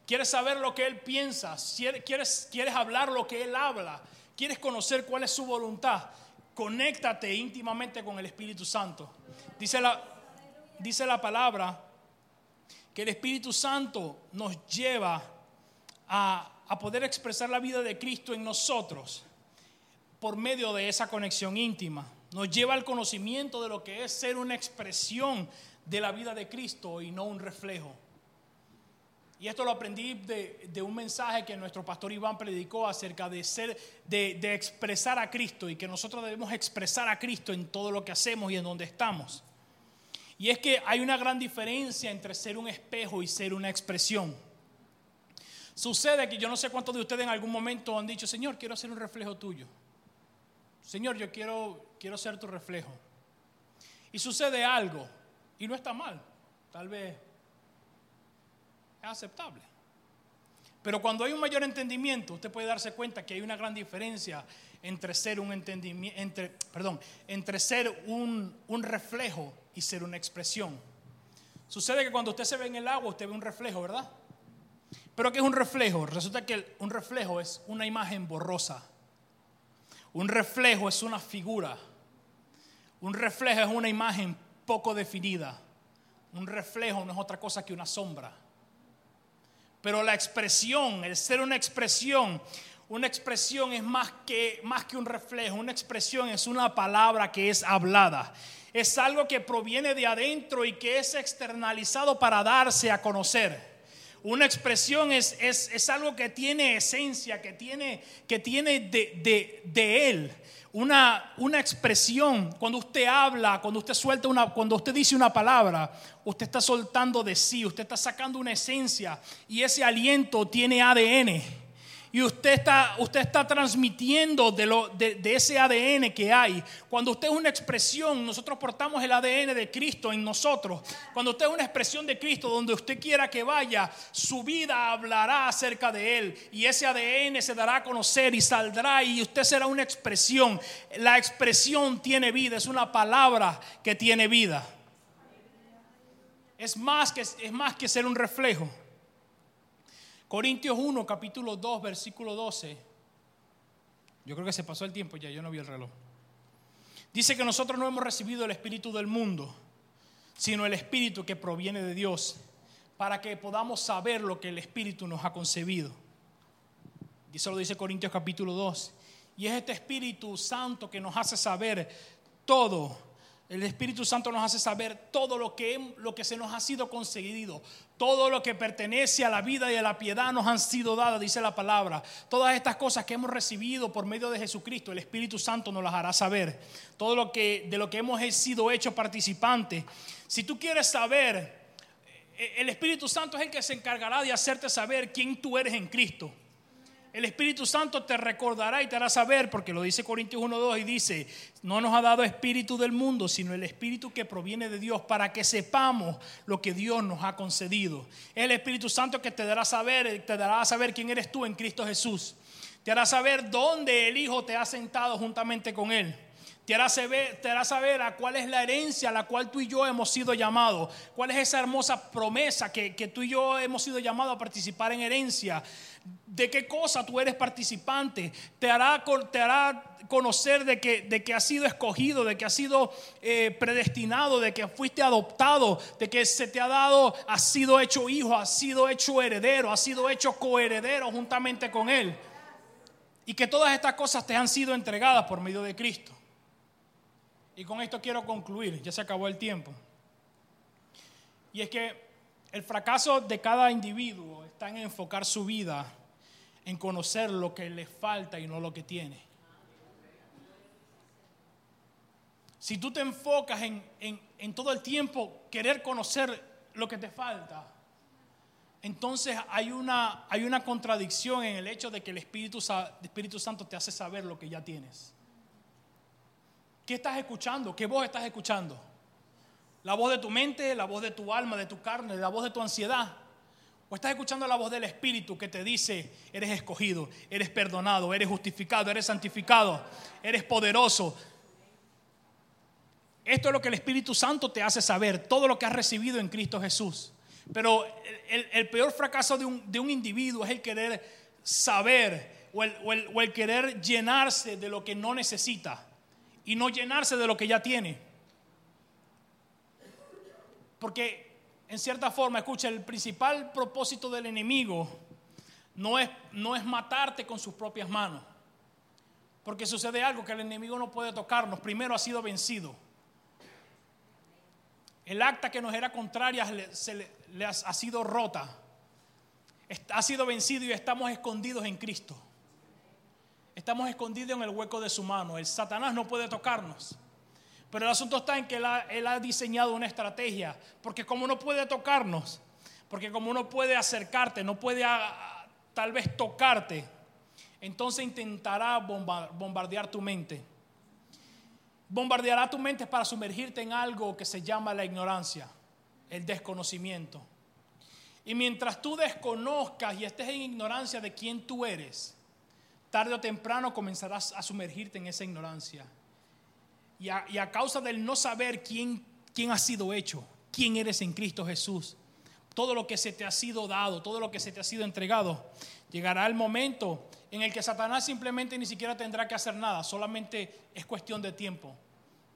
¿Quieres saber lo que Él piensa? ¿Quieres, ¿Quieres hablar lo que Él habla? ¿Quieres conocer cuál es su voluntad? Conéctate íntimamente con el Espíritu Santo. Dice la, dice la palabra que el Espíritu Santo nos lleva a, a poder expresar la vida de Cristo en nosotros por medio de esa conexión íntima. Nos lleva al conocimiento de lo que es ser una expresión de la vida de Cristo y no un reflejo. Y esto lo aprendí de, un mensaje que nuestro pastor Iván predicó acerca de ser, de, de, expresar a Cristo y que nosotros debemos expresar a Cristo en todo lo que hacemos y en donde estamos. Y es que hay una gran diferencia entre ser un espejo y ser una expresión. Sucede que yo no sé cuántos de ustedes en algún momento han dicho, Señor, quiero ser un reflejo tuyo. Señor, yo quiero, quiero ser tu reflejo. Y sucede algo, y no está mal, tal vez es aceptable. Pero cuando hay un mayor entendimiento, usted puede darse cuenta que hay una gran diferencia entre ser un entendimiento, entre, perdón, entre ser un, un reflejo y ser una expresión. Sucede que cuando usted se ve en el agua, usted ve un reflejo, ¿verdad? Pero ¿qué es un reflejo? Resulta que un reflejo es una imagen borrosa. Un reflejo es una figura. Un reflejo es una imagen poco definida. Un reflejo no es otra cosa que una sombra. Pero la expresión, el ser una expresión, una expresión es más que, más que un reflejo. Una expresión es una palabra que es hablada. Es algo que proviene de adentro y que es externalizado para darse a conocer. Una expresión es, es, algo que tiene esencia, que tiene, que tiene de, de, él. Una, una, expresión, cuando usted habla, cuando usted suelta una, cuando usted dice una palabra, usted está soltando de sí, usted está sacando una esencia y ese aliento tiene ADN y usted está, usted está transmitiendo de, lo, de, ese ADN que hay. Cuando usted es una expresión, nosotros portamos el ADN de Cristo en nosotros. Cuando usted es una expresión de Cristo, donde usted quiera que vaya, su vida hablará acerca de Él. Y ese ADN se dará a conocer y saldrá y usted será una expresión. La expresión tiene vida, es una palabra que tiene vida. Es más que, es más que ser un reflejo. Corintios 1, capítulo 2, versículo 12. Yo creo que se pasó el tiempo ya, yo no vi el reloj. Dice que nosotros no hemos recibido el espíritu del mundo, sino el espíritu que proviene de Dios, para que podamos saber lo que el espíritu nos ha concebido. Y eso lo dice Corintios capítulo 2. Y es este Espíritu Santo que nos hace saber todo el Espíritu Santo nos hace saber todo lo que, lo que se nos ha sido concedido, todo lo que pertenece a la vida y a la piedad nos han sido dadas, dice la palabra. Todas estas cosas que hemos recibido por medio de Jesucristo, el Espíritu Santo nos las hará saber. Todo lo que de lo que hemos sido hechos participantes. Si tú quieres saber, eh, el Espíritu Santo es el que se encargará de hacerte saber quién tú eres en Cristo. El Espíritu Santo te recordará y te hará saber, porque lo dice Corintios 1.2 y dice, no nos ha dado espíritu del mundo, sino el espíritu que proviene de Dios para que sepamos lo que Dios nos ha concedido. El Espíritu Santo que te dará saber, te dará saber quién eres tú en Cristo Jesús. Te hará saber dónde el Hijo te ha sentado juntamente con Él. Te hará, saber, a cuál es la herencia a la cual tú y yo hemos sido llamados. Cuál es esa hermosa promesa que, que tú y yo hemos sido llamados a participar en herencia de qué cosa tú eres participante, te hará, te hará conocer de que, de que has sido escogido, de que has sido eh, predestinado, de que fuiste adoptado, de que se te ha dado, has sido hecho hijo, has sido hecho heredero, has sido hecho coheredero juntamente con Él. Y que todas estas cosas te han sido entregadas por medio de Cristo. Y con esto quiero concluir, ya se acabó el tiempo. Y es que el fracaso de cada individuo está en enfocar su vida en conocer lo que le falta y no lo que tiene. si tú te enfocas en, en todo el tiempo querer conocer lo que te falta, entonces hay una, hay una contradicción en el hecho de que el Espíritu, Espíritu Santo te hace saber lo que ya tienes. ¿Qué estás escuchando? ¿Qué voz estás escuchando? ¿La voz de tu mente, la voz de tu alma, de tu carne, la voz de tu ansiedad? ¿O estás escuchando la voz del Espíritu que te dice, eres escogido, eres perdonado, eres justificado, eres santificado, eres poderoso? Esto es lo que el Espíritu Santo te hace saber, todo lo que has recibido en Cristo Jesús. Pero el, peor fracaso de un, individuo es el querer saber o el, querer llenarse de lo que no necesita y no llenarse de lo que ya tiene. Porque en cierta forma, escucha, el principal propósito del enemigo no es, no es matarte con sus propias manos. Porque sucede algo que el enemigo no puede tocarnos. Primero ha sido vencido. El acta que nos era contraria se le, ha, sido rota. Ha sido vencido y estamos escondidos en Cristo. Estamos escondidos en el hueco de su mano. El Satanás no puede tocarnos. Pero el asunto está en que él ha, diseñado una estrategia. Porque como no puede tocarnos, porque como no puede acercarte, no puede tal vez tocarte, entonces intentará bombardear tu mente bombardeará tu mente para sumergirte en algo que se llama la ignorancia, el desconocimiento. Y mientras tú desconozcas y estés en ignorancia de quién tú eres, tarde o temprano comenzarás a sumergirte en esa ignorancia. Y a, causa del no saber quién, quién has sido hecho, quién eres en Cristo Jesús, todo lo que se te ha sido dado, todo lo que se te ha sido entregado, llegará el momento en el que Satanás simplemente ni siquiera tendrá que hacer nada, solamente es cuestión de tiempo,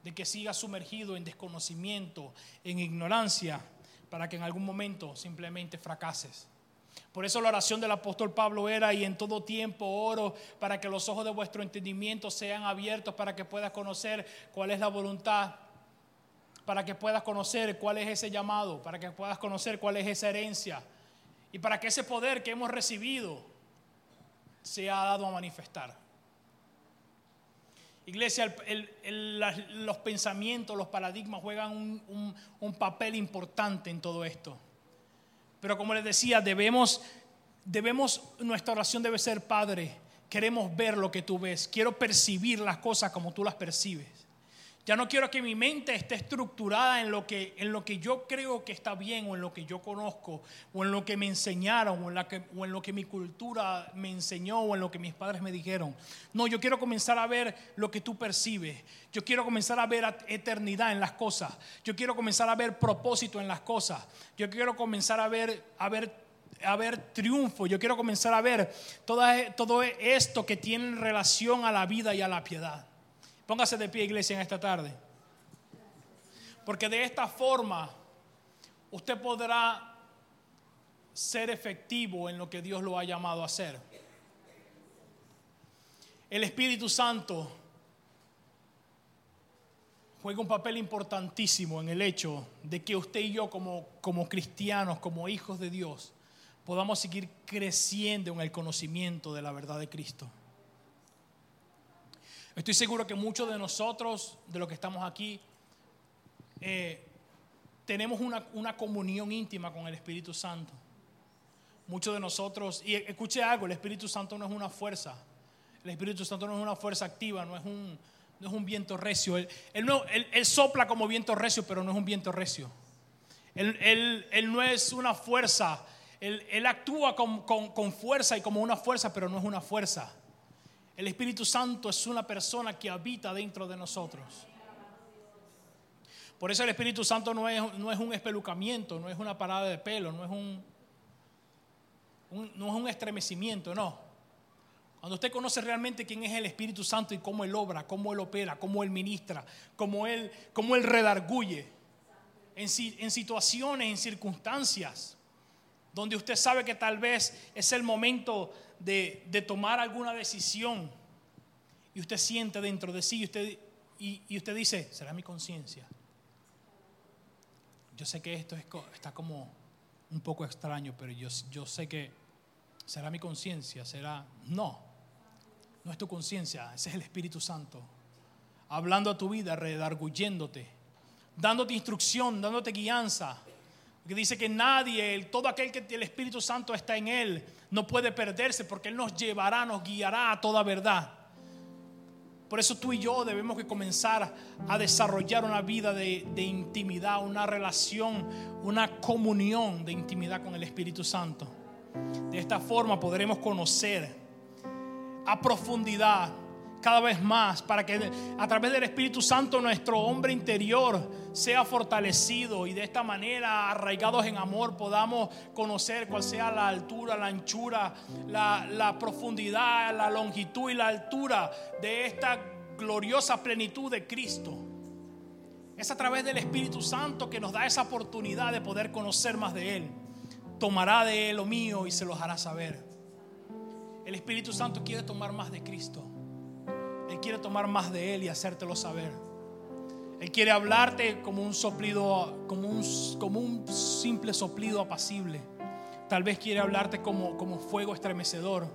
de que siga sumergido en desconocimiento, en ignorancia, para que en algún momento simplemente fracases. Por eso la oración del apóstol Pablo era, y en todo tiempo oro para que los ojos de vuestro entendimiento sean abiertos, para que puedas conocer cuál es la voluntad, para que puedas conocer cuál es ese llamado, para que puedas conocer cuál es esa herencia, y para que ese poder que hemos recibido se dado a manifestar. Iglesia, los pensamientos, los paradigmas juegan un, un, papel importante en todo esto. Pero como les decía, debemos, debemos, nuestra oración debe ser, Padre, queremos ver lo que tú ves, quiero percibir las cosas como tú las percibes. Ya no quiero que mi mente esté estructurada en lo, que, en lo que yo creo que está bien o en lo que yo conozco o en lo que me enseñaron o en, la que, o en lo que mi cultura me enseñó o en lo que mis padres me dijeron. No, yo quiero comenzar a ver lo que tú percibes. Yo quiero comenzar a ver eternidad en las cosas. Yo quiero comenzar a ver propósito en las cosas. Yo quiero comenzar a ver, a ver a ver triunfo, yo quiero comenzar a ver todo, todo esto que tiene relación a la vida y a la piedad. Póngase de pie, iglesia, en esta tarde. Porque de esta forma usted podrá ser efectivo en lo que Dios lo ha llamado a hacer. El Espíritu Santo juega un papel importantísimo en el hecho de que usted y yo como, como cristianos, como hijos de Dios, podamos seguir creciendo en el conocimiento de la verdad de Cristo. Estoy seguro que muchos de nosotros, de los que estamos aquí, eh, tenemos una, comunión íntima con el Espíritu Santo. Muchos de nosotros, y escuche algo, el Espíritu Santo no es una fuerza. El Espíritu Santo no es una fuerza activa, no es un, no es un viento recio. Él, no, él, sopla como viento recio, pero no es un viento recio. Él, no es una fuerza. Él, actúa con, con fuerza y como una fuerza, pero no es una fuerza. El Espíritu Santo es una persona que habita dentro de nosotros. Por eso el Espíritu Santo no es, no es un espelucamiento, no es una parada de pelo, no es un, no es un estremecimiento, no. Cuando usted conoce realmente quién es el Espíritu Santo y cómo Él obra, cómo Él opera, cómo Él ministra, cómo Él, cómo él redarguye en, en situaciones, en circunstancias, donde usted sabe que tal vez es el momento de, tomar alguna decisión y usted siente dentro de sí y usted, y, usted dice, será mi conciencia. Yo sé que esto está como un poco extraño, pero yo, yo sé que será mi conciencia, será... No, no es tu conciencia, ese es el Espíritu Santo hablando a tu vida, redarguyéndote, dándote instrucción, dándote guianza. Que dice que nadie, todo aquel que el Espíritu Santo está en él, no puede perderse porque Él nos llevará, nos guiará a toda verdad. Por eso tú y yo debemos que comenzar a desarrollar una vida de, de, intimidad, una relación, una comunión de intimidad con el Espíritu Santo. De esta forma podremos conocer a profundidad cada vez más para que a través del Espíritu Santo nuestro hombre interior sea fortalecido y de esta manera, arraigados en amor, podamos conocer cuál sea la altura, la anchura, la, profundidad, la longitud y la altura de esta gloriosa plenitud de Cristo. Es a través del Espíritu Santo que nos da esa oportunidad de poder conocer más de Él. Tomará de Él lo mío y se los hará saber. El Espíritu Santo quiere tomar más de Cristo. Él quiere tomar más de Él y hacértelo saber. Él quiere hablarte como un soplido, como un, como un simple soplido apacible. Tal vez quiere hablarte como, como fuego estremecedor.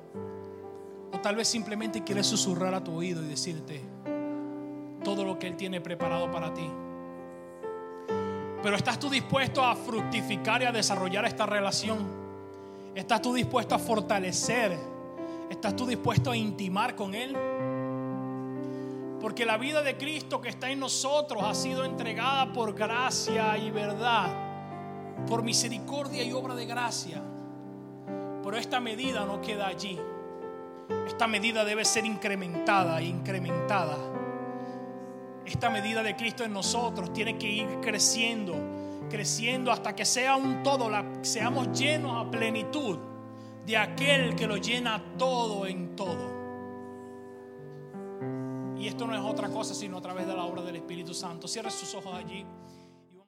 O tal vez simplemente quiere susurrar a tu oído y decirte todo lo que Él tiene preparado para ti. Pero ¿estás tú dispuesto a fructificar y a desarrollar esta relación? ¿Estás tú dispuesto a fortalecer? ¿Estás tú dispuesto a intimar con Él? Porque la vida de Cristo que está en nosotros ha sido entregada por gracia y verdad, por misericordia y obra de gracia. Pero esta medida no queda allí. Esta medida debe ser incrementada e incrementada. Esta medida de Cristo en nosotros tiene que ir creciendo, creciendo hasta que sea un todo, seamos llenos a plenitud de aquel que lo llena todo en todo. Y esto no es otra cosa sino a través de la obra del Espíritu Santo. Cierre sus ojos allí.